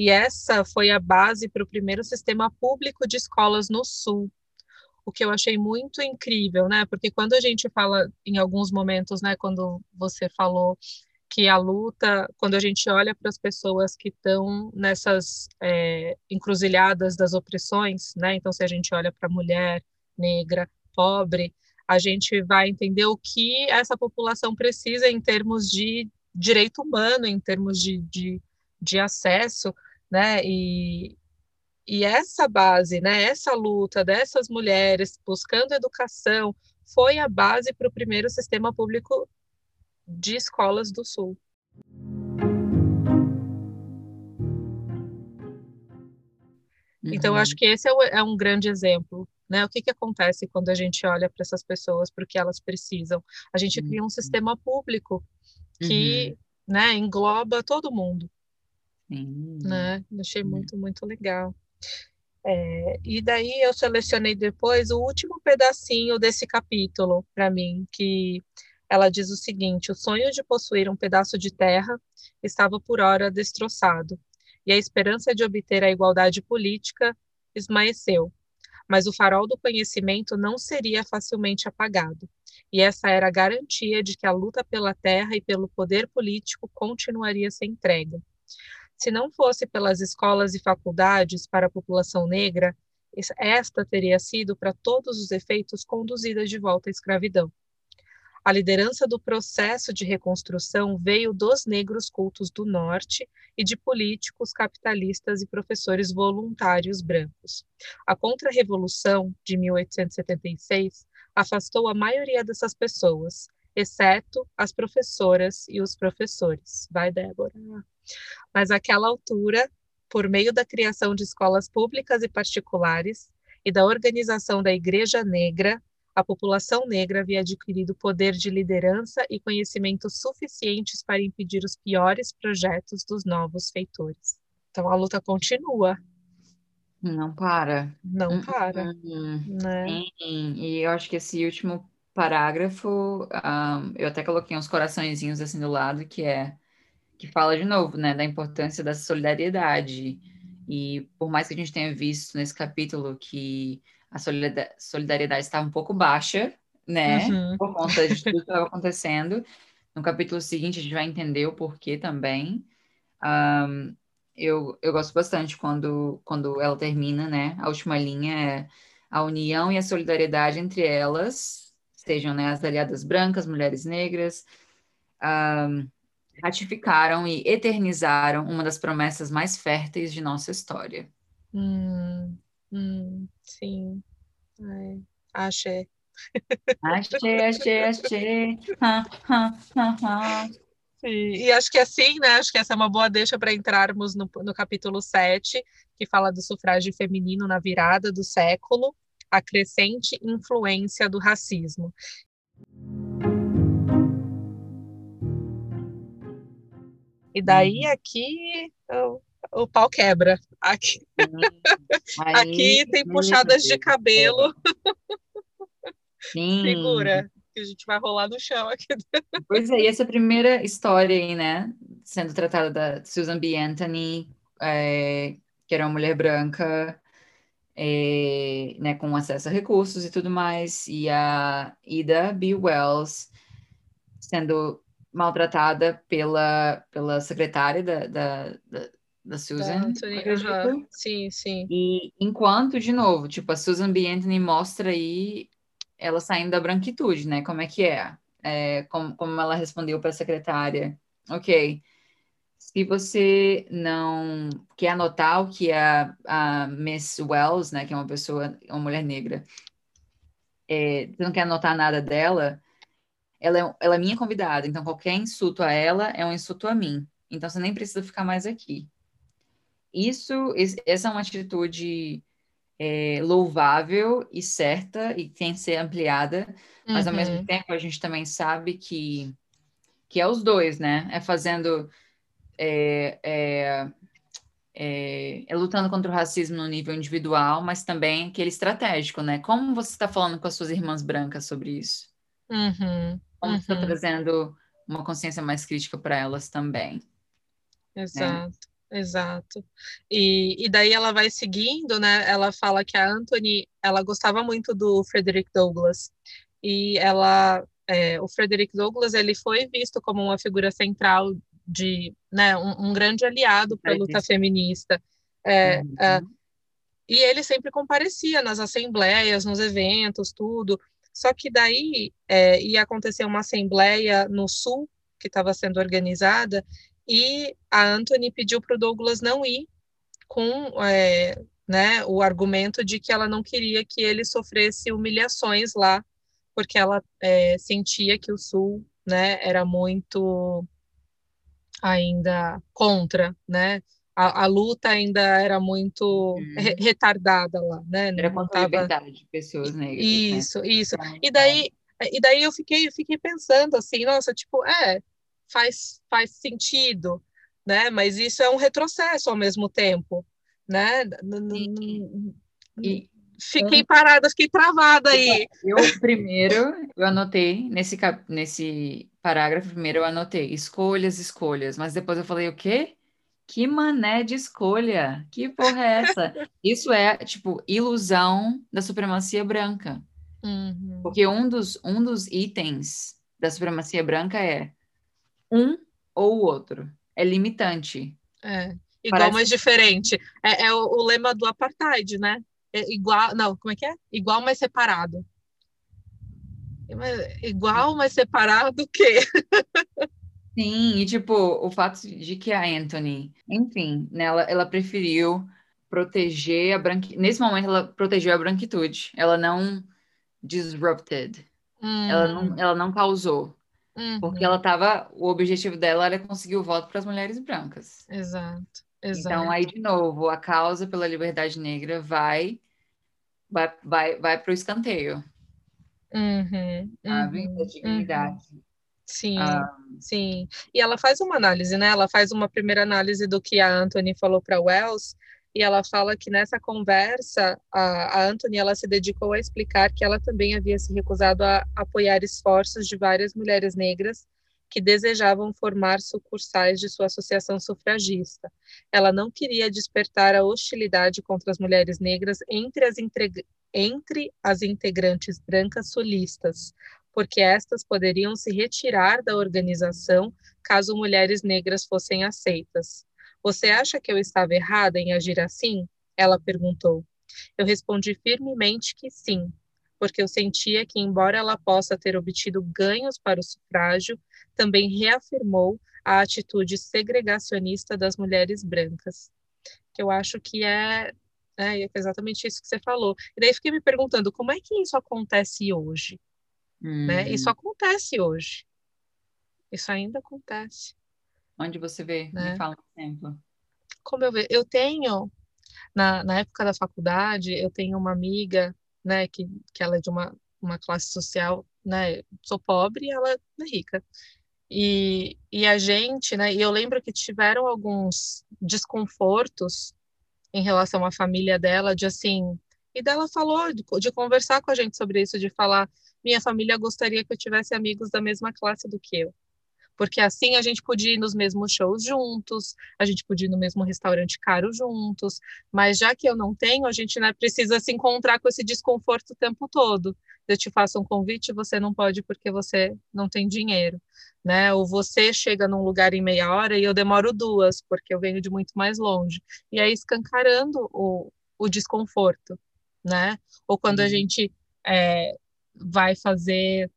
E essa foi a base para o primeiro sistema público de escolas no Sul. o que eu achei muito incrível, né? Porque quando a gente fala em alguns momentos, né, quando você falou que a luta, quando a gente olha para as pessoas que estão nessas é, encruzilhadas das opressões, né? Então, se a gente olha para mulher negra, pobre, a gente vai entender o que essa população precisa em termos de direito humano, em termos de, de, de acesso, né? E, e essa base, né, essa luta dessas mulheres buscando educação foi a base para o primeiro sistema público de escolas do Sul. Então, acho uhum. que esse é, é, um grande exemplo. Né? O que, que acontece quando a gente olha para essas pessoas, porque elas precisam? A gente cria um uhum. sistema público que uhum. né, engloba todo mundo. Sim. Né? Achei muito, muito legal. É, e daí eu selecionei depois o último pedacinho desse capítulo para mim, que ela diz o seguinte: o sonho de possuir um pedaço de terra estava por hora destroçado, e a esperança de obter a igualdade política esmaeceu. Mas o farol do conhecimento não seria facilmente apagado, e essa era a garantia de que a luta pela terra e pelo poder político continuaria sem entrega. Se não fosse pelas escolas e faculdades para a população negra, esta teria sido, para todos os efeitos, conduzida de volta à escravidão. A liderança do processo de reconstrução veio dos negros cultos do Norte e de políticos, capitalistas e professores voluntários brancos. A Contra-Revolução de 1876 afastou a maioria dessas pessoas, exceto as professoras e os professores. Vai, Débora. Mas àquela altura, por meio da criação de escolas públicas e particulares e da organização da Igreja Negra, a população negra havia adquirido poder de liderança e conhecimentos suficientes para impedir os piores projetos dos novos feitores. Então a luta continua. Não para. Não hum, para. Hum, né? Sim. E eu acho que esse último parágrafo, um, eu até coloquei uns coraçõezinhos assim do lado, que é que fala de novo, né, da importância da solidariedade. E por mais que a gente tenha visto nesse capítulo que a solidariedade estava um pouco baixa, né? Uhum. Por conta de tudo que estava acontecendo. No capítulo seguinte, a gente vai entender o porquê também. Um, eu, eu gosto bastante quando, quando ela termina, né? A última linha é a união e a solidariedade entre elas, sejam né, as aliadas brancas, mulheres negras, um, ratificaram e eternizaram uma das promessas mais férteis de nossa história. Hum, Hum, sim. Ai, axé. Achei, achei, achei. Ha, ha, ha. Sim. E acho que assim, né? Acho que essa é uma boa deixa para entrarmos no, no capítulo 7, que fala do sufrágio feminino na virada do século, a crescente influência do racismo. E daí uhum. aqui o pau quebra. Aqui, Aí, aqui tem puxadas de cabelo. Sim. Segura, que a gente vai rolar no chão aqui. Pois é, e essa primeira história aí, né, sendo tratada da Susan B. Anthony, é, que era uma mulher branca, é, né, com acesso a recursos e tudo mais, e a Ida B. Wells sendo maltratada pela, pela secretária da, da, da da Susan. Anthony, Sim, sim. E enquanto, de novo, tipo, a Susan B. Anthony mostra aí ela saindo da branquitude, né? Como é que é? é como, como ela respondeu para a secretária. Ok. Se você não quer anotar o que a, a Miss Wells, né, que é uma pessoa, uma mulher negra, é, você não quer anotar nada dela, ela é, ela é minha convidada, então qualquer insulto a ela é um insulto a mim. Então você nem precisa ficar mais aqui. Isso, essa é uma atitude é, louvável e certa e tem que ser ampliada, mas ao mesmo uhum. tempo a gente também sabe que, que é os dois, né? É fazendo. É, é, é, é, lutando contra o racismo no nível individual, mas também aquele estratégico, né? Como você está falando com as suas irmãs brancas sobre isso? Uhum, uhum. está trazendo uma consciência mais crítica para elas também? Exato. Exato. E, e daí ela vai seguindo, né? Ela fala que a Anthony, ela gostava muito do Frederick Douglass e ela, é, o Frederick Douglass, ele foi visto como uma figura central de, né, um, um grande aliado para a luta feminista. É, uhum. é, e ele sempre comparecia nas assembleias, nos eventos, tudo. Só que daí é, ia acontecer uma assembleia no Sul, que estava sendo organizada, e a Anthony pediu para o Douglas não ir com é, né, o argumento de que ela não queria que ele sofresse humilhações lá, porque ela é, sentia que o Sul né, era muito ainda contra, né? A, a luta ainda era muito uhum. re retardada lá, né? Era contra tava... a liberdade de pessoas negras. Isso, né? isso. E daí, e daí eu fiquei, fiquei pensando assim, nossa, tipo, é, faz, faz sentido, né? Mas isso é um retrocesso ao mesmo tempo, né? E, fiquei parada, fiquei travada aí. Eu primeiro, eu anotei nesse, nesse parágrafo, primeiro eu anotei escolhas, escolhas, mas depois eu falei o quê? Que mané de escolha? Que porra é essa? Isso é, tipo, ilusão da supremacia branca. Uhum. Porque um dos, um dos itens da supremacia branca é um ou o outro. É limitante. É. Igual, Parece... mas diferente. É, é o, o, lema do apartheid, né? É igual, não, como é que é? Igual, mas separado. Igual, mas separado o quê? Sim, e tipo, o fato de que a Anthony, enfim, nela, ela preferiu proteger a branquitude. Nesse momento, ela protegeu a branquitude. Ela não disrupted. Hum. Ela, não, ela não causou. Uhum. Porque ela tava. O objetivo dela era conseguir o voto para as mulheres brancas. Exato, exato. Então, aí, de novo, a causa pela liberdade negra vai vai, vai, vai para o escanteio. Uhum, sabe? Uhum, da dignidade. Uhum. Sim, ah. sim. E ela faz uma análise, né? Ela faz uma primeira análise do que a Anthony falou para Wells e ela fala que nessa conversa a, a Anthony ela se dedicou a explicar que ela também havia se recusado a apoiar esforços de várias mulheres negras que desejavam formar sucursais de sua associação sufragista. Ela não queria despertar a hostilidade contra as mulheres negras entre as, entre as integrantes brancas sulistas, porque estas poderiam se retirar da organização caso mulheres negras fossem aceitas. Você acha que eu estava errada em agir assim? Ela perguntou. Eu respondi firmemente que sim, porque eu sentia que, embora ela possa ter obtido ganhos para o sufrágio, também reafirmou a atitude segregacionista das mulheres brancas, que eu acho que é, é, é exatamente isso que você falou. E daí fiquei me perguntando como é que isso acontece hoje, hum. né? Isso acontece hoje. Isso ainda acontece. Onde você vê? Né? Me fala um exemplo. Como eu vejo? Eu tenho, na, na época da faculdade, eu tenho uma amiga, né, que, que ela é de uma, uma classe social, né, sou pobre e ela é rica. E, e a gente, né, e eu lembro que tiveram alguns desconfortos em relação à família dela, de assim, e dela falou de, de, conversar com a gente sobre isso, de falar, minha família gostaria que eu tivesse amigos da mesma classe do que eu porque assim a gente podia ir nos mesmos shows juntos, a gente podia ir no mesmo restaurante caro juntos, mas já que eu não tenho, a gente né, precisa se encontrar com esse desconforto o tempo todo. Eu te faço um convite, você não pode porque você não tem dinheiro, né? Ou você chega num lugar em meia hora e eu demoro duas, porque eu venho de muito mais longe. E aí escancarando o, o desconforto, né? Ou quando a uhum. gente é, vai fazer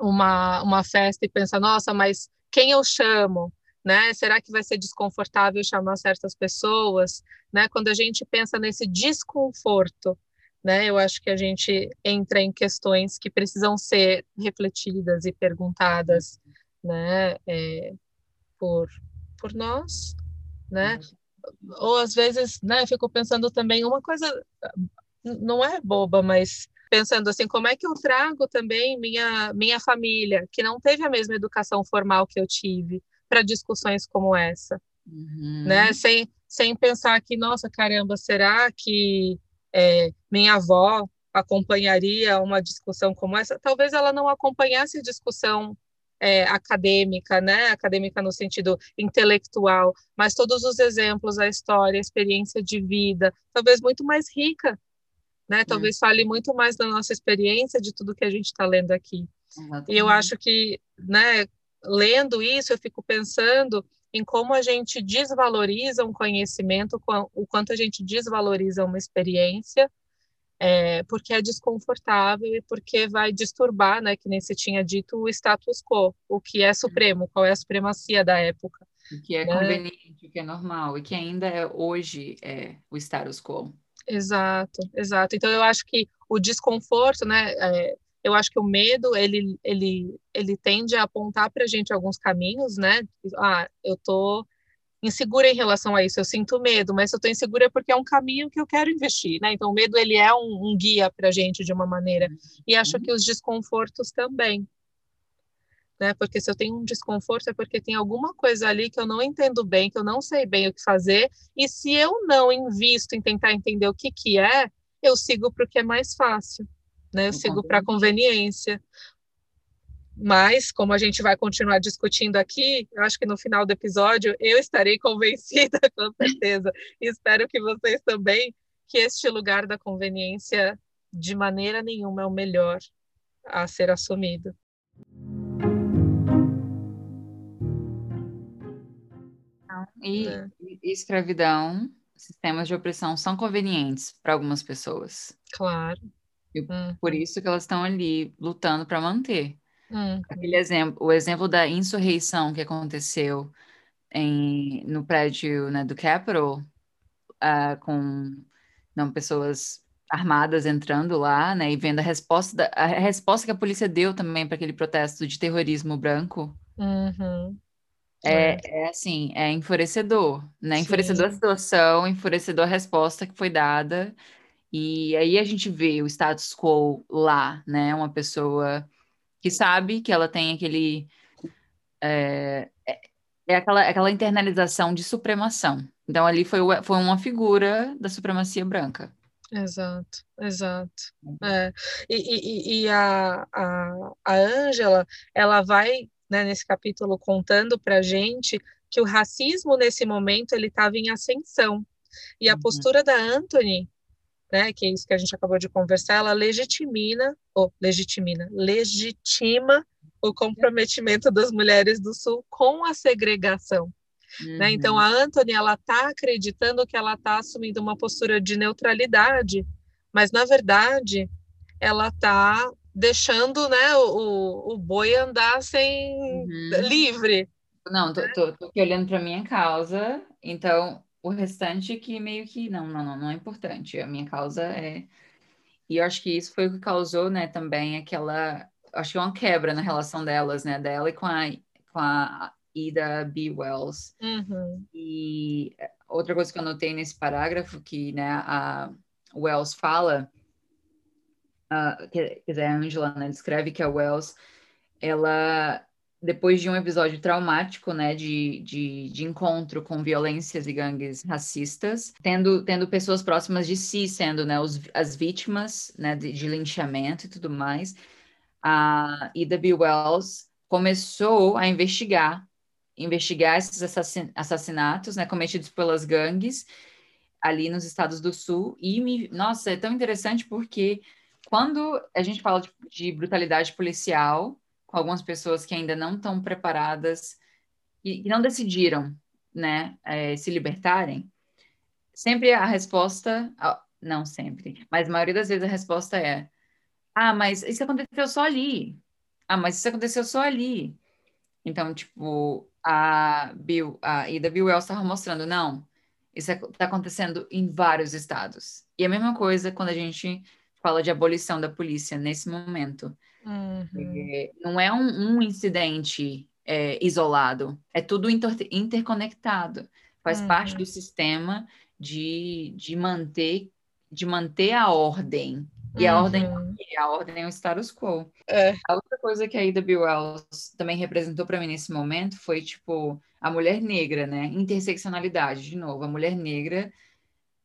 uma, uma festa e pensa, nossa, mas quem eu chamo? Né? Será que vai ser desconfortável chamar certas pessoas? Né? Quando a gente pensa nesse desconforto, né? Eu acho que a gente entra em questões que precisam ser refletidas e perguntadas, né? É, por por nós, né? Ou às vezes, né? Eu fico pensando também uma coisa não é boba, mas pensando assim, como é que eu trago também minha, minha família, que não teve a mesma educação formal que eu tive, para discussões como essa, uhum. né? Sem, sem pensar que, nossa, caramba, será que é, minha avó acompanharia uma discussão como essa? Talvez ela não acompanhasse a discussão é, acadêmica, né? Acadêmica no sentido intelectual, mas todos os exemplos, a história, a experiência de vida, talvez muito mais rica, né? Talvez hum. fale muito mais da nossa experiência de tudo que a gente está lendo aqui. Exatamente. E eu acho que, né? Lendo isso, eu fico pensando em como a gente desvaloriza um conhecimento, o quanto a gente desvaloriza uma experiência, é, porque é desconfortável e porque vai disturbar, né, que nem se tinha dito, o status quo, o que é supremo, qual é a supremacia da época. O que é né? conveniente, o que é normal, e que ainda é, hoje é o status quo. Exato, exato. Então eu acho que o desconforto, né, é, eu acho que o medo ele ele ele tende a apontar para a gente alguns caminhos, né? Ah, eu tô insegura em relação a isso, eu sinto medo, mas eu estou insegura é porque é um caminho que eu quero investir, né? Então, o medo, ele é um, um guia para a gente de uma maneira, e acho uhum. que os desconfortos também, né? Porque se eu tenho um desconforto é porque tem alguma coisa ali que eu não entendo bem, que eu não sei bem o que fazer, e se eu não invisto em tentar entender o que que é, eu sigo para o que é mais fácil, né? Eu sigo para a conveniência, mas, como a gente vai continuar discutindo aqui, eu acho que no final do episódio eu estarei convencida, com certeza, espero que vocês também, que este lugar da conveniência, de maneira nenhuma, é o melhor a ser assumido. E, é. e escravidão, sistemas de opressão são convenientes para algumas pessoas. Claro. E uhum. Por isso que elas estão ali lutando para manter. Hum. Aquele exemplo, o exemplo da insurreição que aconteceu em, no prédio né, do Capitol, uh, com não, pessoas armadas entrando lá, né, e vendo a resposta, da, a resposta que a polícia deu também para aquele protesto de terrorismo branco. Uhum. É, é. é assim, é enfurecedor, né? Sim. Enfurecedor a situação, enfurecedor a resposta que foi dada. E aí a gente vê o status quo lá, né? Uma pessoa que sabe que ela tem aquele. É, é, é aquela, aquela internalização de supremação. Então, ali foi, foi uma figura da supremacia branca. Exato, exato. Uhum. É. E, e, e a, a, a Angela, ela vai, né, nesse capítulo, contando para gente que o racismo, nesse momento, ele estava em ascensão. E a uhum. postura da Anthony né, que é isso que a gente acabou de conversar, ela legitimina, ou legitimina, legitima o comprometimento das mulheres do Sul com a segregação. Uhum. Né? Então, a Anthony, ela está acreditando que ela está assumindo uma postura de neutralidade, mas, na verdade, ela está deixando né, o, o boi andar sem uhum. livre. Não, tô, tô, tô aqui olhando para minha causa, então o restante que meio que não, não, não, não é importante. A minha causa é. E eu acho que isso foi o que causou, né, também aquela. Acho que uma quebra na relação delas, né, dela e com a, com a Ida B. Wells. Uhum. E outra coisa que eu notei nesse parágrafo, que, né, a Wells fala, quer dizer, a Angela, né, descreve que a Wells, ela depois de um episódio traumático, né, de, de, de, encontro com violências e gangues racistas, tendo, tendo pessoas próximas de si sendo, né, os, as vítimas, né, de, de linchamento e tudo mais, a Ida B. Wells começou a investigar, investigar esses assassin assassinatos, né, cometidos pelas gangues ali nos estados do Sul, e me, nossa, é tão interessante porque quando a gente fala de, de brutalidade policial, com algumas pessoas que ainda não estão preparadas e, e não decidiram, né, é, se libertarem, sempre a resposta, não sempre, mas a maioria das vezes a resposta é: ah, mas isso aconteceu só ali. Ah, mas isso aconteceu só ali. Então, tipo, a Bill, a Ida Bill Wells estava mostrando, não, isso está acontecendo em vários estados. E a mesma coisa quando a gente fala de abolição da polícia nesse momento. Uhum. É, não é um, um incidente é, isolado, é tudo inter, interconectado. Faz uhum. parte do sistema de, de manter de manter a ordem. E a ordem uhum. a ordem é o status quo. É. A outra coisa que a Ida B. Wells também representou para mim nesse momento foi tipo a mulher negra, né? Interseccionalidade, de novo, a mulher negra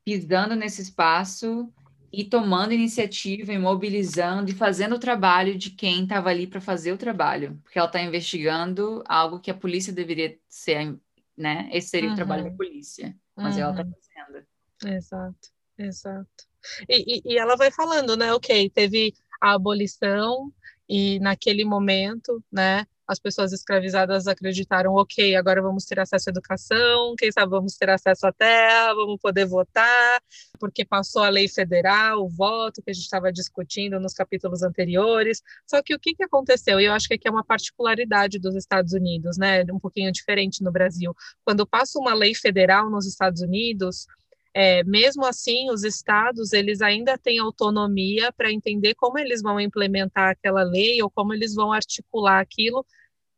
pisando nesse espaço e tomando iniciativa, e mobilizando e fazendo o trabalho de quem estava ali para fazer o trabalho, porque ela está investigando algo que a polícia deveria ser, né? Esse seria uhum. o trabalho da polícia, mas uhum. ela está fazendo. Exato, exato. E, e, e ela vai falando, né? Ok, teve a abolição e naquele momento, né? As pessoas escravizadas acreditaram, ok, agora vamos ter acesso à educação, quem sabe vamos ter acesso à terra, vamos poder votar, porque passou a lei federal, o voto que a gente estava discutindo nos capítulos anteriores. Só que o que, que aconteceu? E eu acho que aqui é uma particularidade dos Estados Unidos, né? Um pouquinho diferente no Brasil. Quando passa uma lei federal nos Estados Unidos, é, mesmo assim, os estados eles ainda têm autonomia para entender como eles vão implementar aquela lei ou como eles vão articular aquilo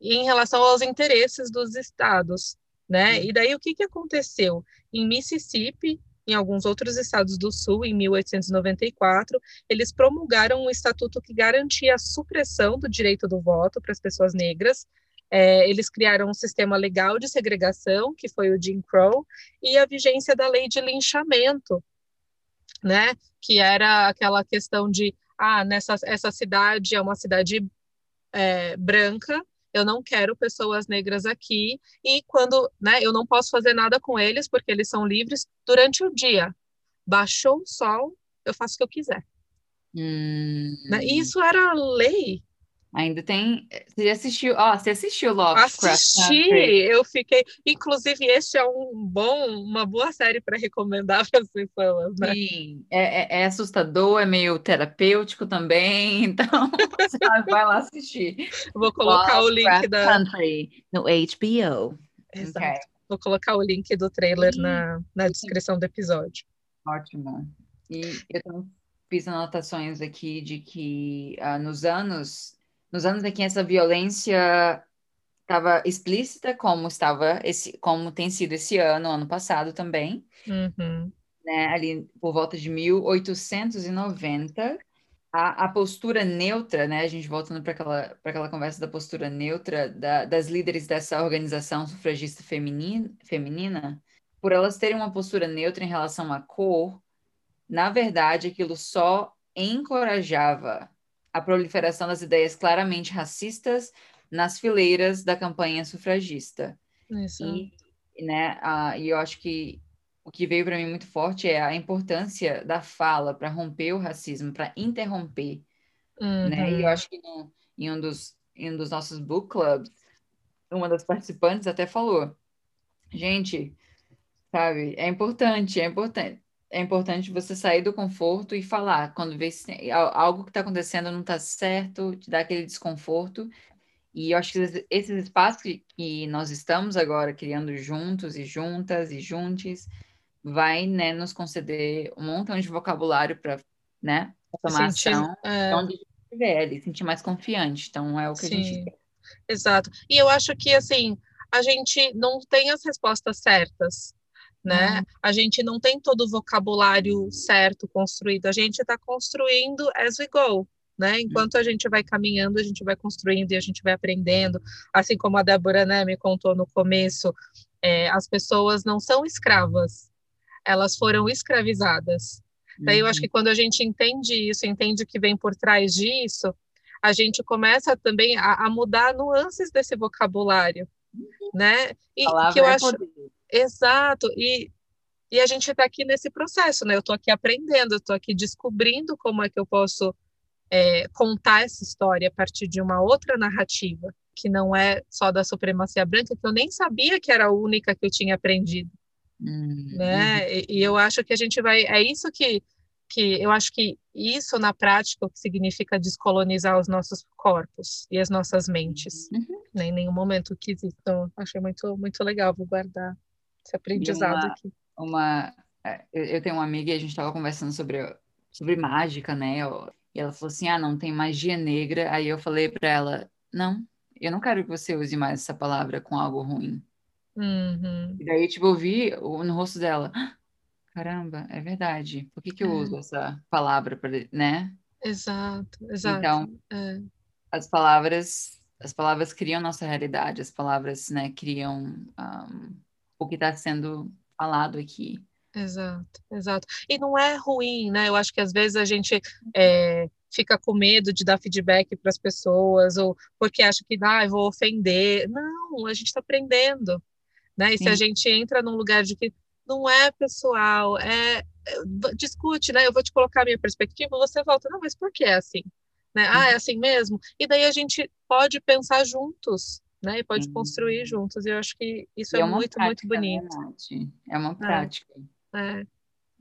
em relação aos interesses dos estados, né? E daí o que, que aconteceu em Mississippi? Em alguns outros estados do Sul, em 1894, eles promulgaram um estatuto que garantia a supressão do direito do voto para as pessoas negras, é, eles criaram um sistema legal de segregação, que foi o Jim Crow, e a vigência da lei de linchamento, né? Que era aquela questão de, ah, nessa essa cidade é uma cidade é, branca, eu não quero pessoas negras aqui, e quando, né, eu não posso fazer nada com eles, porque eles são livres durante o dia. Baixou o sol, eu faço o que eu quiser. Hum. Né? Isso era lei, Ainda tem. Você assistiu? Ó, oh, você assistiu Lovecraft? Assisti, eu fiquei. Inclusive, esse é um bom, uma boa série para recomendar para as pessoas, né? Sim, é, é, é, assustador, é meio terapêutico também, então você vai lá assistir. Vou colocar Lovecraft o link da. Country no HBO. Exato. Okay. Vou colocar o link do trailer na, na descrição do episódio. Ótimo. E eu fiz anotações aqui de que uh, nos anos nos anos em que essa violência estava explícita, como estava esse, como tem sido esse ano, ano passado também, uhum. né, ali por volta de 1890, a, a postura neutra, né, a gente voltando para aquela, aquela conversa da postura neutra da, das líderes dessa organização sufragista feminina, feminina, por elas terem uma postura neutra em relação à cor, na verdade, aquilo só encorajava a proliferação das ideias claramente racistas nas fileiras da campanha sufragista. Isso. E, né, a, e eu acho que o que veio para mim muito forte é a importância da fala para romper o racismo, para interromper. Uhum. Né? E eu acho que no, em, um dos, em um dos nossos book clubs, uma das participantes até falou: gente, sabe, é importante, é importante é importante você sair do conforto e falar quando vê se algo que está acontecendo não está certo, te dá aquele desconforto. E eu acho que esses espaços que, que nós estamos agora criando juntos e juntas e juntos vai né, nos conceder um montão de vocabulário para né, tomar sentir, ação é... onde a gente estiver ali, sentir mais confiante. Então, é o que Sim, a gente quer. Exato. E eu acho que, assim, a gente não tem as respostas certas né? Uhum. A gente não tem todo o vocabulário certo construído, a gente está construindo as we go, né? Enquanto a gente vai caminhando, a gente vai construindo e a gente vai aprendendo. Assim como a Débora né, me contou no começo, é, as pessoas não são escravas, elas foram escravizadas. Uhum. Daí eu acho uhum. que quando a gente entende isso, entende o que vem por trás disso, a gente começa também a, a mudar nuances desse vocabulário, né? E que eu é acho poder. Exato, e, e a gente está aqui nesse processo, né? Eu estou aqui aprendendo, eu estou aqui descobrindo como é que eu posso é, contar essa história a partir de uma outra narrativa, que não é só da supremacia branca, que eu nem sabia que era a única que eu tinha aprendido. Hum, né? E, e, eu acho que a gente vai. É isso que, que eu acho que isso na prática o que significa descolonizar os nossos corpos e as nossas mentes. Uhum. Né? Em nenhum momento quis isso. Então, achei muito, muito legal, vou guardar esse aprendizado uma, aqui. Uma, é, eu tenho uma amiga e a gente estava conversando sobre, sobre mágica, né? E ela falou assim: ah, não tem magia negra. Aí eu falei para ela: não, eu não quero que você use mais essa palavra com algo ruim. Uhum. E daí, tipo, eu vi no rosto dela: ah, caramba, é verdade. Por que, que eu é. uso essa palavra, pra, né? Exato, exato. Então, é. as palavras as palavras criam nossa realidade, as palavras, né, criam um, o que está sendo falado aqui. Exato, exato. E não é ruim, né? Eu acho que às vezes a gente é, fica com medo de dar feedback para as pessoas, ou porque acha que ah, eu vou ofender. Não, a gente está aprendendo. Né? E Sim. se a gente entra num lugar de que não é pessoal, é, é discute, né? Eu vou te colocar a minha perspectiva, você volta, não, mas por que é assim? Né? Ah, é assim mesmo? E daí a gente pode pensar juntos, né? E pode construir juntos. E eu acho que isso é, é muito, muito bonito. Né, é uma prática. É. é.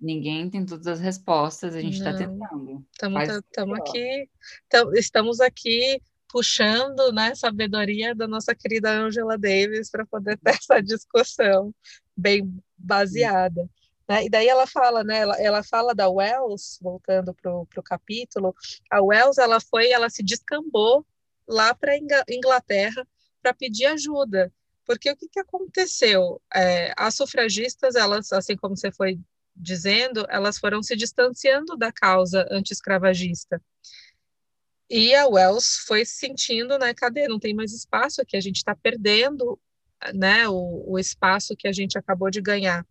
Ninguém tem todas as respostas, a gente está tentando. Estamos aqui, tam, estamos aqui puxando né, sabedoria da nossa querida Angela Davis para poder ter essa discussão bem baseada. Né? E daí ela fala, né, ela, ela fala da Wells, voltando para o capítulo, a Wells ela foi, ela se descambou lá para Inglaterra para pedir ajuda, porque o que, que aconteceu? É, as sufragistas, elas, assim como você foi dizendo, elas foram se distanciando da causa anti-escravagista. E a Wells foi sentindo, né, cadê? Não tem mais espaço aqui, a gente está perdendo, né, o, o, espaço que a gente acabou de ganhar.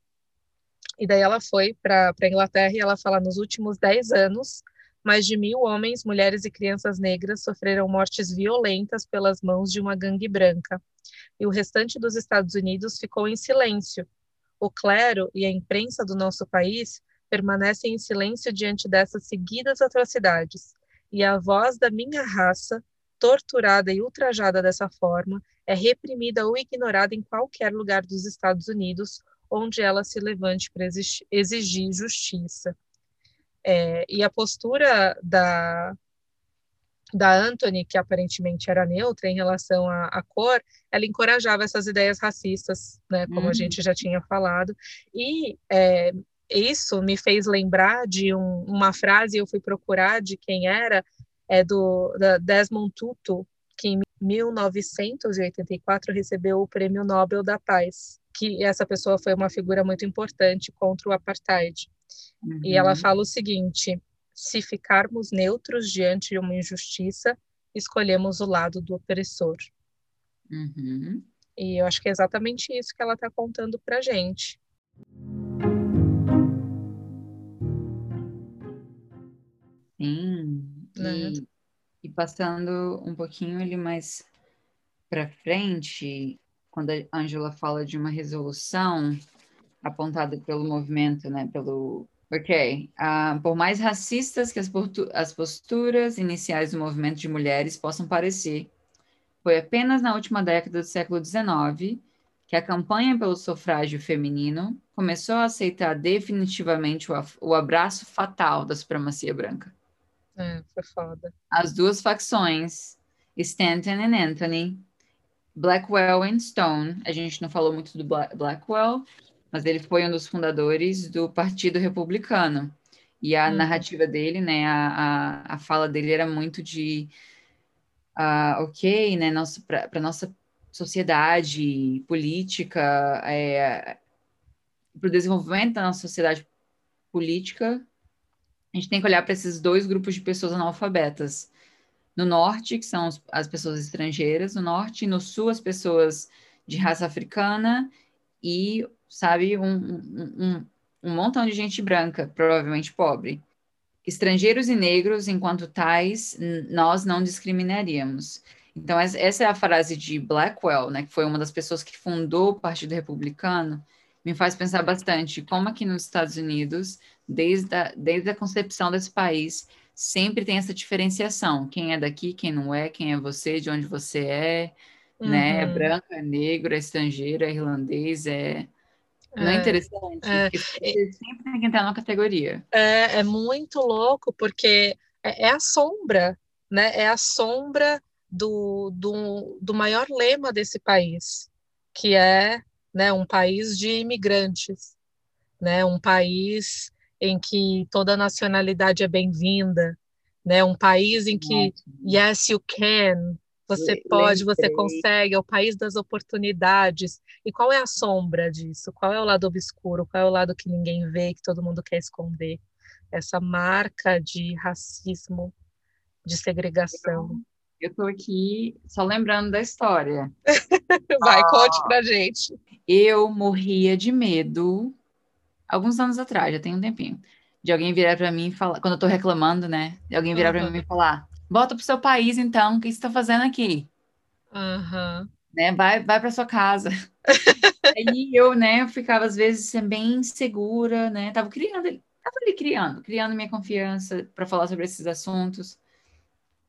E daí ela foi para a Inglaterra e ela fala, nos últimos 10 anos, mais de mil homens, mulheres e crianças negras sofreram mortes violentas pelas mãos de uma gangue branca. E o restante dos Estados Unidos ficou em silêncio, o clero e a imprensa do nosso país permanecem em silêncio diante dessas seguidas atrocidades, e a voz da minha raça, torturada e ultrajada dessa forma, é reprimida ou ignorada em qualquer lugar dos Estados Unidos onde ela se levante para exigir justiça. É, e a postura da, da Anthony, que aparentemente era neutra em relação à, à, cor, ela encorajava essas ideias racistas, né, como uhum. a gente já tinha falado, e é, isso me fez lembrar de um, uma frase, eu fui procurar de quem era, é do Desmond Tutu, que em 1984 recebeu o Prêmio Nobel da Paz, que essa pessoa foi uma figura muito importante contra o apartheid. Uhum. E ela uhum. fala o seguinte: se ficarmos neutros diante de uma injustiça, escolhemos o lado do opressor. Uhum. E eu acho que é exatamente isso que ela está contando para gente. Sim. Né? E, e passando um pouquinho ali mais para frente, quando a Angela fala de uma resolução apontada pelo movimento, né, pelo Ok. Uh, por mais racistas que as, as posturas iniciais do movimento de mulheres possam parecer, foi apenas na última década do século XIX que a campanha pelo sufrágio feminino começou a aceitar definitivamente o, o abraço fatal da supremacia branca. É, foi foda. As duas facções, Stanton e Anthony, Blackwell e Stone, a gente não falou muito do Blackwell, mas ele foi um dos fundadores do Partido Republicano. E a uhum. narrativa dele, né, a, a, a, fala dele era muito de, uh, ok, né, para nossa sociedade política, é, para o desenvolvimento da nossa sociedade política, a gente tem que olhar para esses dois grupos de pessoas analfabetas. No norte, que são as pessoas estrangeiras, no norte, e no sul, as pessoas de raça africana e sabe? Um, um, um montão de gente branca, provavelmente pobre. Estrangeiros e negros, enquanto tais, nós não discriminaríamos. Então, essa é a frase de Blackwell, né, que foi uma das pessoas que fundou o Partido Republicano, me faz pensar bastante como aqui nos Estados Unidos, desde a, desde a concepção desse país, sempre tem essa diferenciação. Quem é daqui, quem não é, quem é você, de onde você é, uhum. né? É uhum. branco, é negro, é estrangeiro, é irlandês, é não é, é interessante? É, você sempre tem que entrar numa categoria. É, é muito louco, porque é, é, a sombra, né? É a sombra do, do, do maior lema desse país, que é né, um país de imigrantes, né? Um país em que toda nacionalidade é bem-vinda, né? Um país em que yes you can, você pode, você consegue, é o país das oportunidades. E qual é a sombra disso? Qual é o lado obscuro? Qual é o lado que ninguém vê, que todo mundo quer esconder? Essa marca de racismo, de segregação. Eu estou aqui só lembrando da história. Vai, ah, conte pra gente. Eu morria de medo alguns anos atrás, já tem um tempinho, de alguém virar para mim e falar, quando eu tô reclamando, né? De alguém virar uhum. para mim e falar: "Volta pro seu país então, o que você tá fazendo aqui?" Uhum. Né? Vai vai para sua casa. Aí eu, né, eu ficava às vezes bem insegura, né? Tava criando, tava ali criando, criando minha confiança para falar sobre esses assuntos.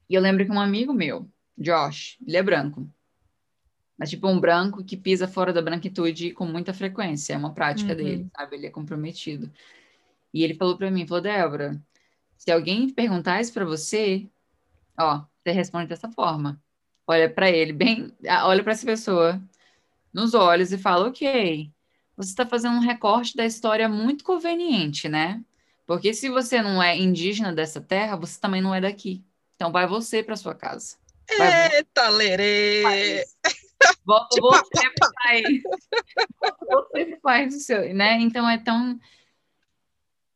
E eu lembro que um amigo meu, Josh, ele é branco. Mas tipo um branco que pisa fora da branquitude com muita frequência, é uma prática uhum. dele, sabe? Ele é comprometido. E ele falou para mim, falou, Débora, se alguém perguntar isso para você, ó, você responde dessa forma. Olha para ele, bem, olha para essa pessoa nos olhos e fala, ok, você está fazendo um recorte da história muito conveniente, né? Porque se você não é indígena dessa terra, você também não é daqui. Então vai você para sua casa. Vai Eita, lerê! Volta você para o país. Volta você para o país do seu, né? Então é tão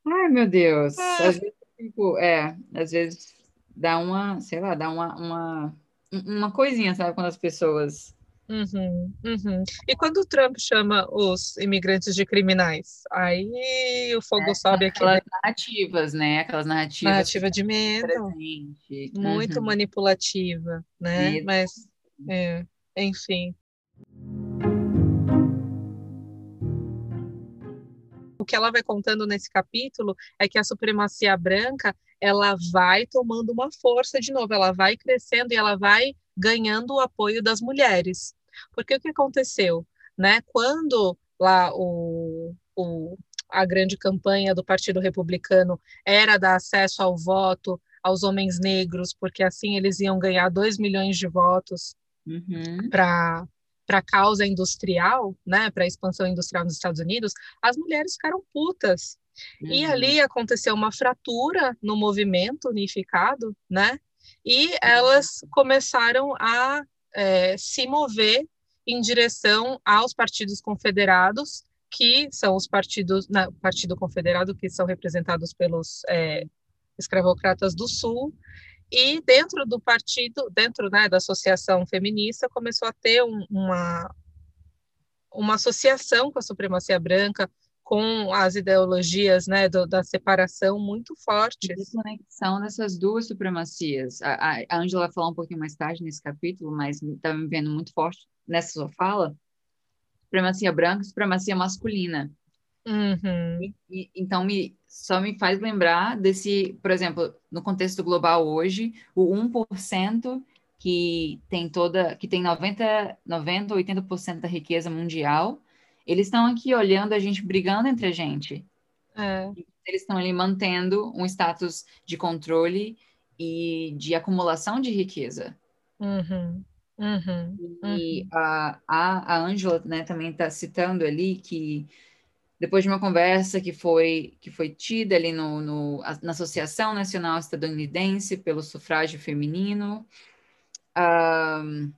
Ai, meu Deus. Às vezes, tipo, é, às vezes dá uma, sei lá, dá uma, uma, uma coisinha, sabe, quando as pessoas. Uhum, uhum. E quando o Trump chama os imigrantes de criminais, aí o fogo é, sobe aqui. Aquelas narrativas, né? Aquelas narrativas. Narrativa de medo. Presente. Muito uhum. manipulativa, né? Medo. Mas, é, enfim. Que ela vai contando nesse capítulo é que a supremacia branca ela vai tomando uma força de novo, ela vai crescendo e ela vai ganhando o apoio das mulheres. Porque o que aconteceu, né? Quando lá o, o a grande campanha do Partido Republicano era dar acesso ao voto aos homens negros, porque assim eles iam ganhar 2 milhões de votos uhum. para para a causa industrial, né, para a expansão industrial nos Estados Unidos, as mulheres ficaram putas. Uhum. E ali aconteceu uma fratura no movimento unificado, né? E elas começaram a é, se mover em direção aos partidos confederados, que são os partidos, não, Partido Confederado, que são representados pelos é, escravocratas do Sul, e dentro do partido, dentro né, da associação feminista, começou a ter um, uma, uma associação com a supremacia branca, com as ideologias né, do, da separação muito fortes. Desconexão dessas duas supremacias. A, a Angela falou um pouquinho mais tarde nesse capítulo, mas está me vendo muito forte nessa sua fala. Supremacia branca e supremacia masculina. Uhum. E, e, então, me, só me faz lembrar desse, por exemplo, no contexto global hoje, o 1% que tem toda, que tem 90, 90 80% da riqueza mundial, eles estão aqui olhando a gente brigando entre a gente. É. Eles estão ali mantendo um status de controle e de acumulação de riqueza. Uhum. Uhum. E uhum. a, a, a Angela né, também está citando ali que depois de uma conversa que foi, que foi tida ali no, no, na Associação Nacional Estadunidense pelo Sufrágio Feminino. Um,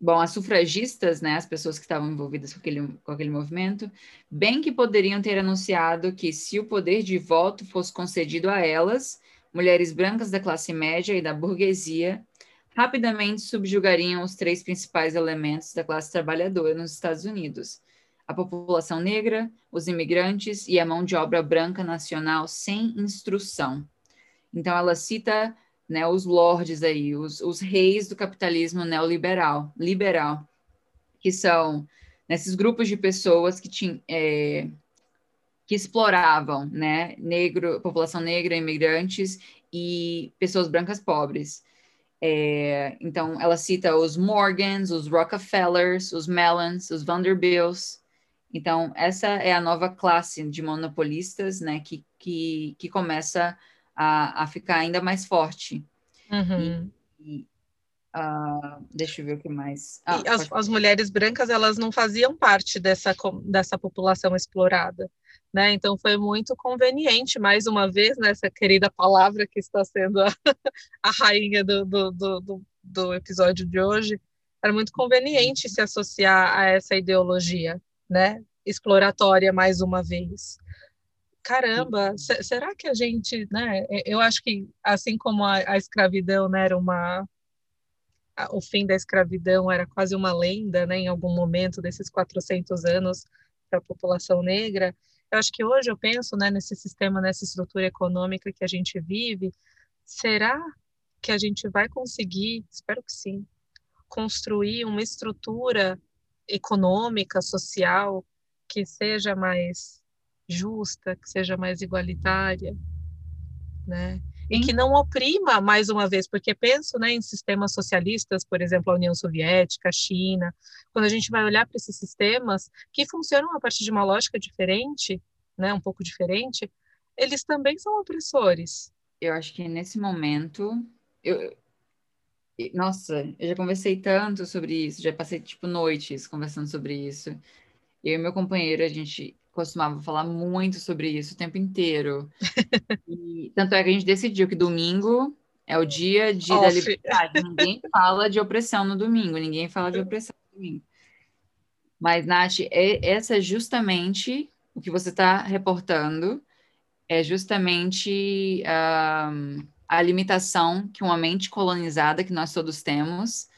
bom, as sufragistas, né, as pessoas que estavam envolvidas com aquele, com aquele movimento, bem que poderiam ter anunciado que se o poder de voto fosse concedido a elas, mulheres brancas da classe média e da burguesia, rapidamente subjugariam os três principais elementos da classe trabalhadora nos Estados Unidos, a população negra, os imigrantes e a mão de obra branca nacional sem instrução. Então, ela cita né, os lords aí, os, os reis do capitalismo neoliberal, liberal, que são nesses grupos de pessoas que tinham é, que exploravam, né, negro, população negra, imigrantes e pessoas brancas pobres. É, então, ela cita os Morgans, os Rockefellers, os Mellons, os Vanderbilts, então, essa é a nova classe de monopolistas, né, que, que, que começa a, a ficar ainda mais forte. Uhum. E, e, uh, deixa eu ver o que mais. Ah, as, as, mulheres brancas, elas não faziam parte dessa, dessa população explorada. Né? Então, foi muito conveniente, mais uma vez, nessa querida palavra que está sendo a, a rainha do, do, do, do episódio de hoje, era muito conveniente se associar a essa ideologia, né? Exploratória mais uma vez. Caramba, será que a gente, né? Eu acho que assim como a, a escravidão né, era uma o fim da escravidão era quase uma lenda, né, em algum momento desses 400 anos para a população negra, Eu acho que hoje eu penso, né, nesse sistema, nessa estrutura econômica que a gente vive, será que a gente vai conseguir, espero que sim, construir uma estrutura econômica, social, que seja mais justa, que seja mais igualitária, né? E que não oprima mais uma vez, porque penso né, em sistemas socialistas, por exemplo, a União Soviética, a China, quando a gente vai olhar para esses sistemas que funcionam a partir de uma lógica diferente, né, um pouco diferente, eles também são opressores. Eu acho que nesse momento, eu, nossa, eu já conversei tanto sobre isso, já passei tipo noites conversando sobre isso. Eu e meu companheiro, a gente costumava falar muito sobre isso o tempo inteiro. E, tanto é que a gente decidiu que domingo é o dia de, da liberdade. Ninguém fala de opressão no domingo, ninguém fala de opressão no domingo. Mas, Nath, é, essa é justamente o que você está reportando, é justamente uh, a limitação que uma mente colonizada que nós todos temos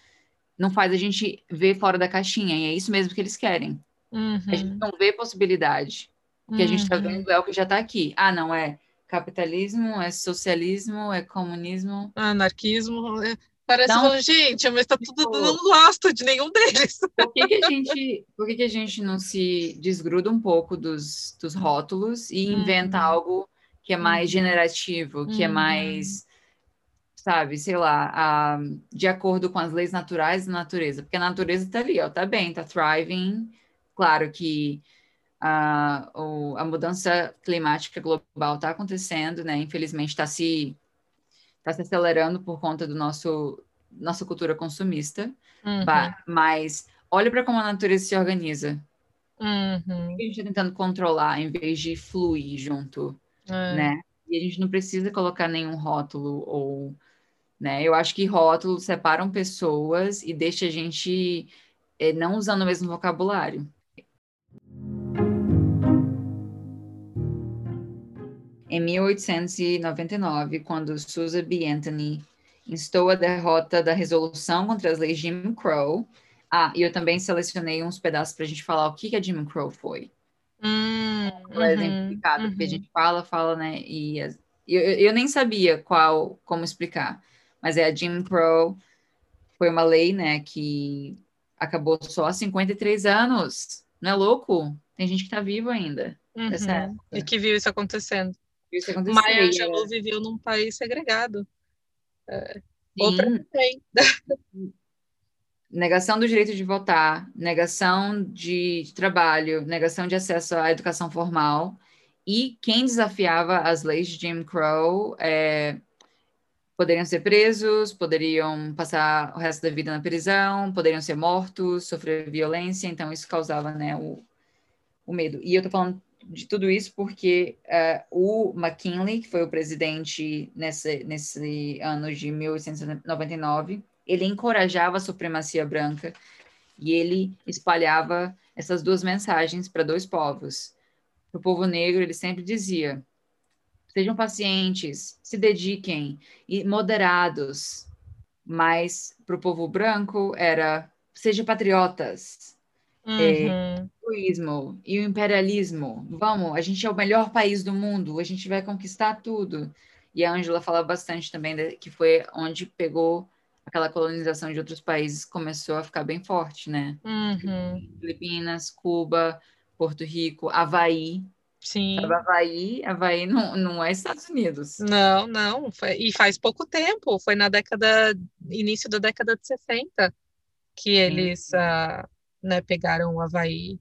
não faz a gente ver fora da caixinha, e é isso mesmo que eles querem. Uhum. A gente não vê possibilidade. O que a gente está uhum. vendo é o que já está aqui. Ah, não, é capitalismo, é socialismo, é comunismo. Anarquismo. É... Parece então, gente, mas tá tudo, tipo, não gosto de nenhum deles. Por que, que a gente, por que, que a gente não se desgruda um pouco dos, dos rótulos e inventa uhum. algo que é mais uhum. generativo, que é mais, uhum. sabe, sei lá, a, de acordo com as leis naturais da natureza? Porque a natureza tá ali, ó, tá bem, tá thriving, Claro que a, o, a mudança climática global está acontecendo, né? Infelizmente está se, tá se acelerando por conta do nosso nossa cultura consumista, uhum. mas olha para como a natureza se organiza. Uhum. A gente está tentando controlar em vez de fluir junto, é. né? E a gente não precisa colocar nenhum rótulo ou, né? Eu acho que rótulos separam pessoas e deixa a gente é, não usando o mesmo vocabulário. Em 1899, quando Susan B. Anthony instou a derrota da resolução contra as leis Jim Crow. Ah, e eu também selecionei uns pedaços para a gente falar o que, que a Jim Crow foi. Hum, uhum, exemplificado, uhum. porque a gente fala, fala, né? E eu, eu nem sabia qual, como explicar, mas é a Jim Crow foi uma lei, né, que acabou só há 53 anos. Não é louco? Tem gente que está viva ainda. Uhum. E que viu isso acontecendo. Isso Maya Angelou viveu num país segregado. É, outra tem. Negação do direito de votar, negação de trabalho, negação de acesso à educação formal. E quem desafiava as leis de Jim Crow é, poderiam ser presos, poderiam passar o resto da vida na prisão, poderiam ser mortos, sofrer violência. Então, isso causava né, o, o medo. E eu tô falando de tudo isso porque uh, o McKinley, que foi o presidente nesse, nesse ano de 1899, ele encorajava a supremacia branca e ele espalhava essas duas mensagens para dois povos. O povo negro, ele sempre dizia: sejam pacientes, se dediquem e moderados. Mas para o povo branco era: sejam patriotas, é, uhum. É, egoísmo e o imperialismo. Vamos, a gente é o melhor país do mundo, a gente vai conquistar tudo. E a Angela fala bastante também de, que foi onde pegou aquela colonização de outros países, começou a ficar bem forte, né? Uhum. Filipinas, Cuba, Porto Rico, Havaí. Sim. Sabe, Havaí, Havaí não, não é Estados Unidos. Não, não. E faz pouco tempo, foi na década, início da década de 60, que eles. Uh, né, pegaram o Havaí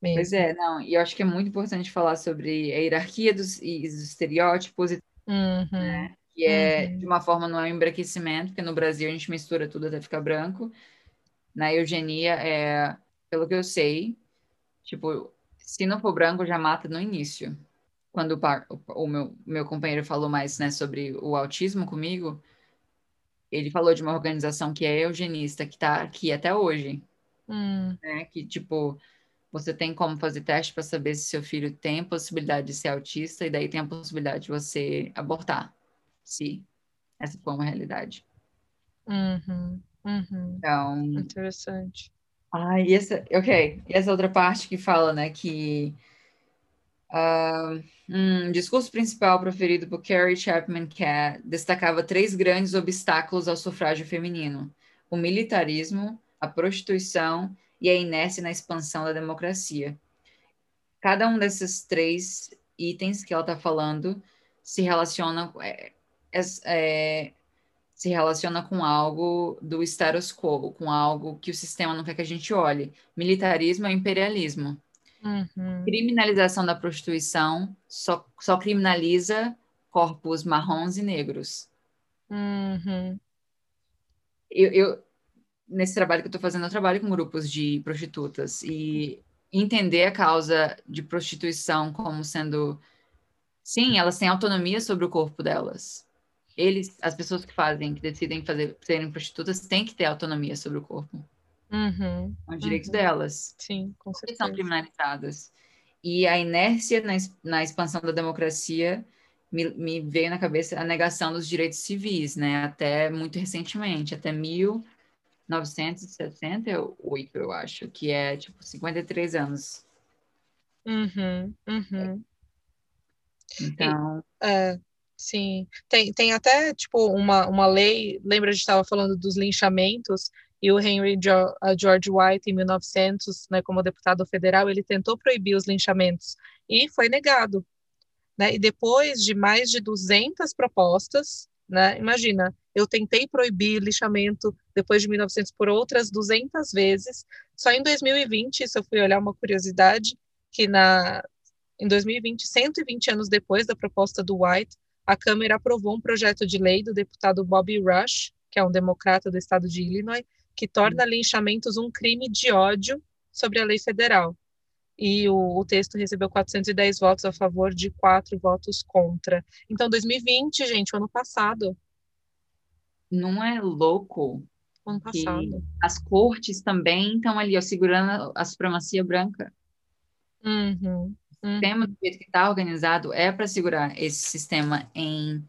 mesmo. Pois é, não, e eu acho que é muito importante falar sobre a hierarquia dos, e dos estereótipos, uhum, né, que é, uhum. de uma forma, não é um embranquecimento, porque no Brasil a gente mistura tudo até ficar branco. Na eugenia, é, pelo que eu sei, tipo, se não for branco, já mata no início. Quando o, o meu, meu companheiro falou mais né, sobre o autismo comigo, ele falou de uma organização que é eugenista, que está aqui até hoje. Hum. Né? Que, tipo, você tem como fazer teste para saber se seu filho tem possibilidade de ser autista, e daí tem a possibilidade de você abortar, se essa for uma realidade. Uhum, uhum. Então. Interessante. Ah, e essa, ok. E essa outra parte que fala, né, que Uh, um discurso principal proferido por Carrie Chapman Catt destacava três grandes obstáculos ao sufrágio feminino: o militarismo, a prostituição e a inércia na expansão da democracia. Cada um desses três itens que ela está falando se relaciona é, se relaciona com algo do status quo, com algo que o sistema não quer que a gente olhe. Militarismo é imperialismo. Uhum. Criminalização da prostituição só, só criminaliza corpos marrons e negros. Uhum. Eu, eu, nesse trabalho que eu estou fazendo, eu trabalho com grupos de prostitutas e entender a causa de prostituição como sendo, sim, elas têm autonomia sobre o corpo delas. Eles, as pessoas que fazem, que decidem fazer serem prostitutas, têm que ter autonomia sobre o corpo. Uhum, São direitos uhum. delas. Sim, com certeza. são criminalizadas. E a inércia na, na expansão da democracia me, me, veio na cabeça a negação dos direitos civis, né? Até muito recentemente, até 1968, eu acho, que é tipo 53 anos. Uhum, uhum. Então. E, é, sim. Tem, tem até, tipo, uma, uma lei. Lembra, a gente estava falando dos linchamentos e o Henry George White, em 1900, né, como deputado federal, ele tentou proibir os linchamentos e foi negado. Né? E depois de mais de 200 propostas, né, imagina, eu tentei proibir linchamento depois de 1900 por outras 200 vezes, só em 2020, isso eu fui olhar uma curiosidade, que na, em 2020, 120 anos depois da proposta do White, a Câmara aprovou um projeto de lei do deputado Bobby Rush, que é um democrata do estado de Illinois, que torna linchamentos um crime de ódio sobre a lei federal. E o, o, texto recebeu 410 votos a favor de quatro votos contra. Então, 2020, gente, o ano passado. Não é louco? Ano passado. As cortes também estão ali, ó, segurando a supremacia branca. Uhum, sistema do jeito que está organizado é para segurar esse sistema em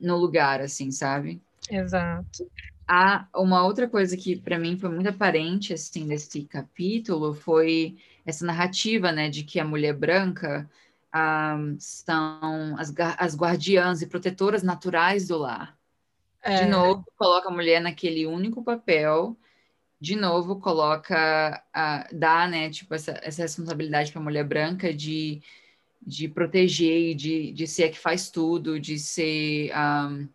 no lugar, assim, sabe? Exato. Ah, uma outra coisa que para mim foi muito aparente assim desse capítulo foi essa narrativa, né, de que a mulher branca ah, são as, as guardiãs e protetoras naturais do lar. É. De novo, coloca a mulher naquele único papel. De novo, coloca, ah, dá, né, tipo essa, essa responsabilidade para a mulher branca de, de proteger, de, de ser a que faz tudo, de ser um,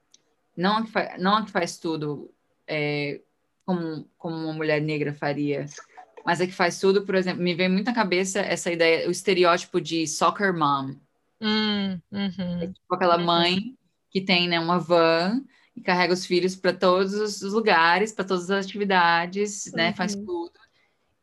não a que, faz, não a que faz tudo é, como, como uma mulher negra faria, mas é que faz tudo, por exemplo, me vem muito na cabeça essa ideia, o estereótipo de soccer mom. Hum, uhum, é tipo aquela uhum. mãe que tem né, uma van e carrega os filhos para todos os lugares, para todas as atividades, né, faz uhum. tudo.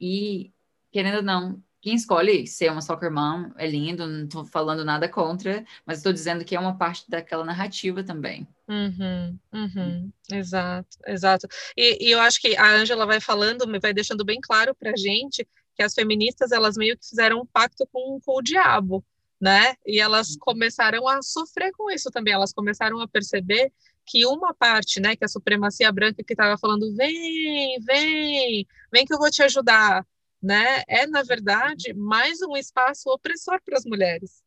E, querendo ou não, quem escolhe ser uma soccer mom é lindo, não estou falando nada contra, mas estou dizendo que é uma parte daquela narrativa também. Uhum, uhum, exato, exato. E, e, eu acho que a Ângela vai falando, vai deixando bem claro para a gente que as feministas elas meio que fizeram um pacto com, com o diabo, né? E elas uhum. começaram a sofrer com isso também. Elas começaram a perceber que uma parte, né, que a supremacia branca que estava falando, vem, vem, vem que eu vou te ajudar né, é na verdade mais um espaço opressor para as mulheres,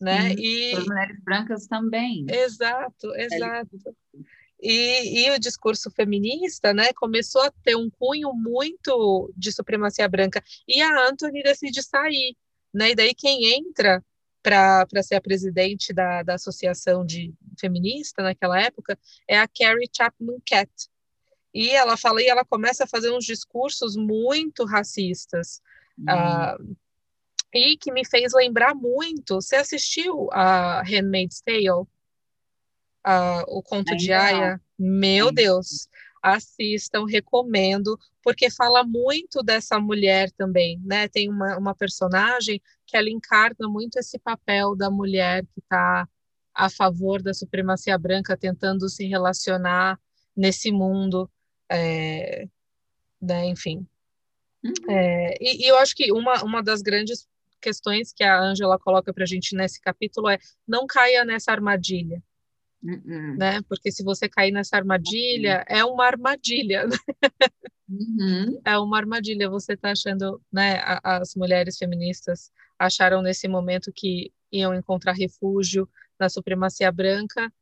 né? Sim, e as mulheres brancas também. Exato, exato. E, e, o discurso feminista, né, começou a ter um cunho muito de supremacia branca. E a Anthony decide sair, né? E daí quem entra para ser a presidente da, da associação de feminista naquela época é a Carrie Chapman Catt, e ela fala e ela começa a fazer uns discursos muito racistas. Uhum. Uh, e que me fez lembrar muito. Você assistiu a Handmaid's Tale? Uh, o conto Ainda de Aya? Meu Sim. Deus! Assistam, recomendo, porque fala muito dessa mulher também, né? Tem uma, uma personagem que ela encarna muito esse papel da mulher que está a favor da supremacia branca, tentando se relacionar nesse mundo é, né, enfim. Uhum. É, e, e, eu acho que uma, uma das grandes questões que a Angela coloca para a gente nesse capítulo é não caia nessa armadilha. Uhum. Né? Porque se você cair nessa armadilha, uhum. é uma armadilha. Né? Uhum. É uma armadilha. Você está achando, né? As mulheres feministas acharam nesse momento que iam encontrar refúgio na supremacia branca,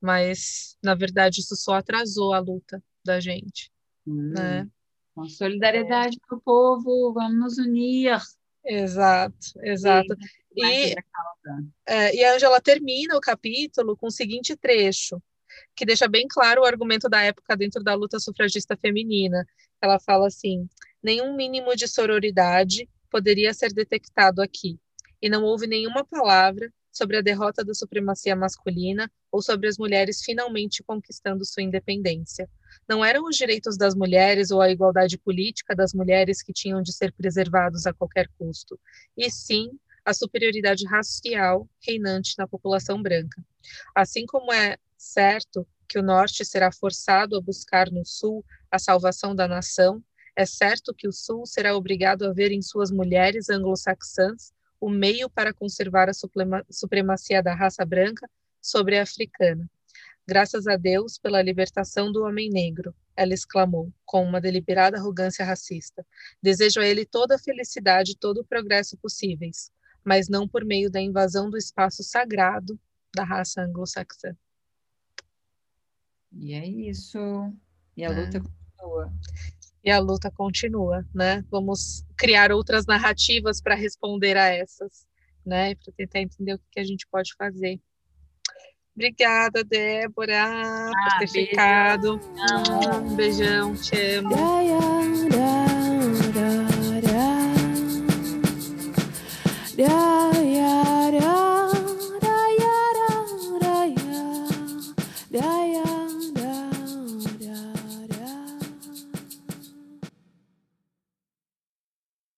mas na verdade isso só atrasou a luta da gente, hum. né? Com solidariedade é. para o povo, vamos nos unir. Exato, exato. E, é, e a Angela termina o capítulo com o seguinte trecho, que deixa bem claro o argumento da época dentro da luta sufragista feminina. Ela fala assim: nenhum mínimo de sororidade poderia ser detectado aqui, e não houve nenhuma palavra sobre a derrota da supremacia masculina ou sobre as mulheres finalmente conquistando sua independência. Não eram os direitos das mulheres ou a igualdade política das mulheres que tinham de ser preservados a qualquer custo, e sim a superioridade racial reinante na população branca. Assim como é certo que o Norte será forçado a buscar no Sul a salvação da nação, é certo que o Sul será obrigado a ver em suas mulheres anglo-saxãs o meio para conservar a supremacia da raça branca sobre a africana. Graças a Deus pela libertação do homem negro, ela exclamou, com uma deliberada arrogância racista. Desejo a ele toda a felicidade e todo o progresso possíveis, mas não por meio da invasão do espaço sagrado da raça anglo-saxã. E é isso. E a é. luta continua e a luta continua, né? Vamos criar outras narrativas para responder a essas, né? Para tentar entender o que a gente pode fazer. Obrigada, Débora, ah, por ter beijo. ficado. Um beijão, te amo. Yeah.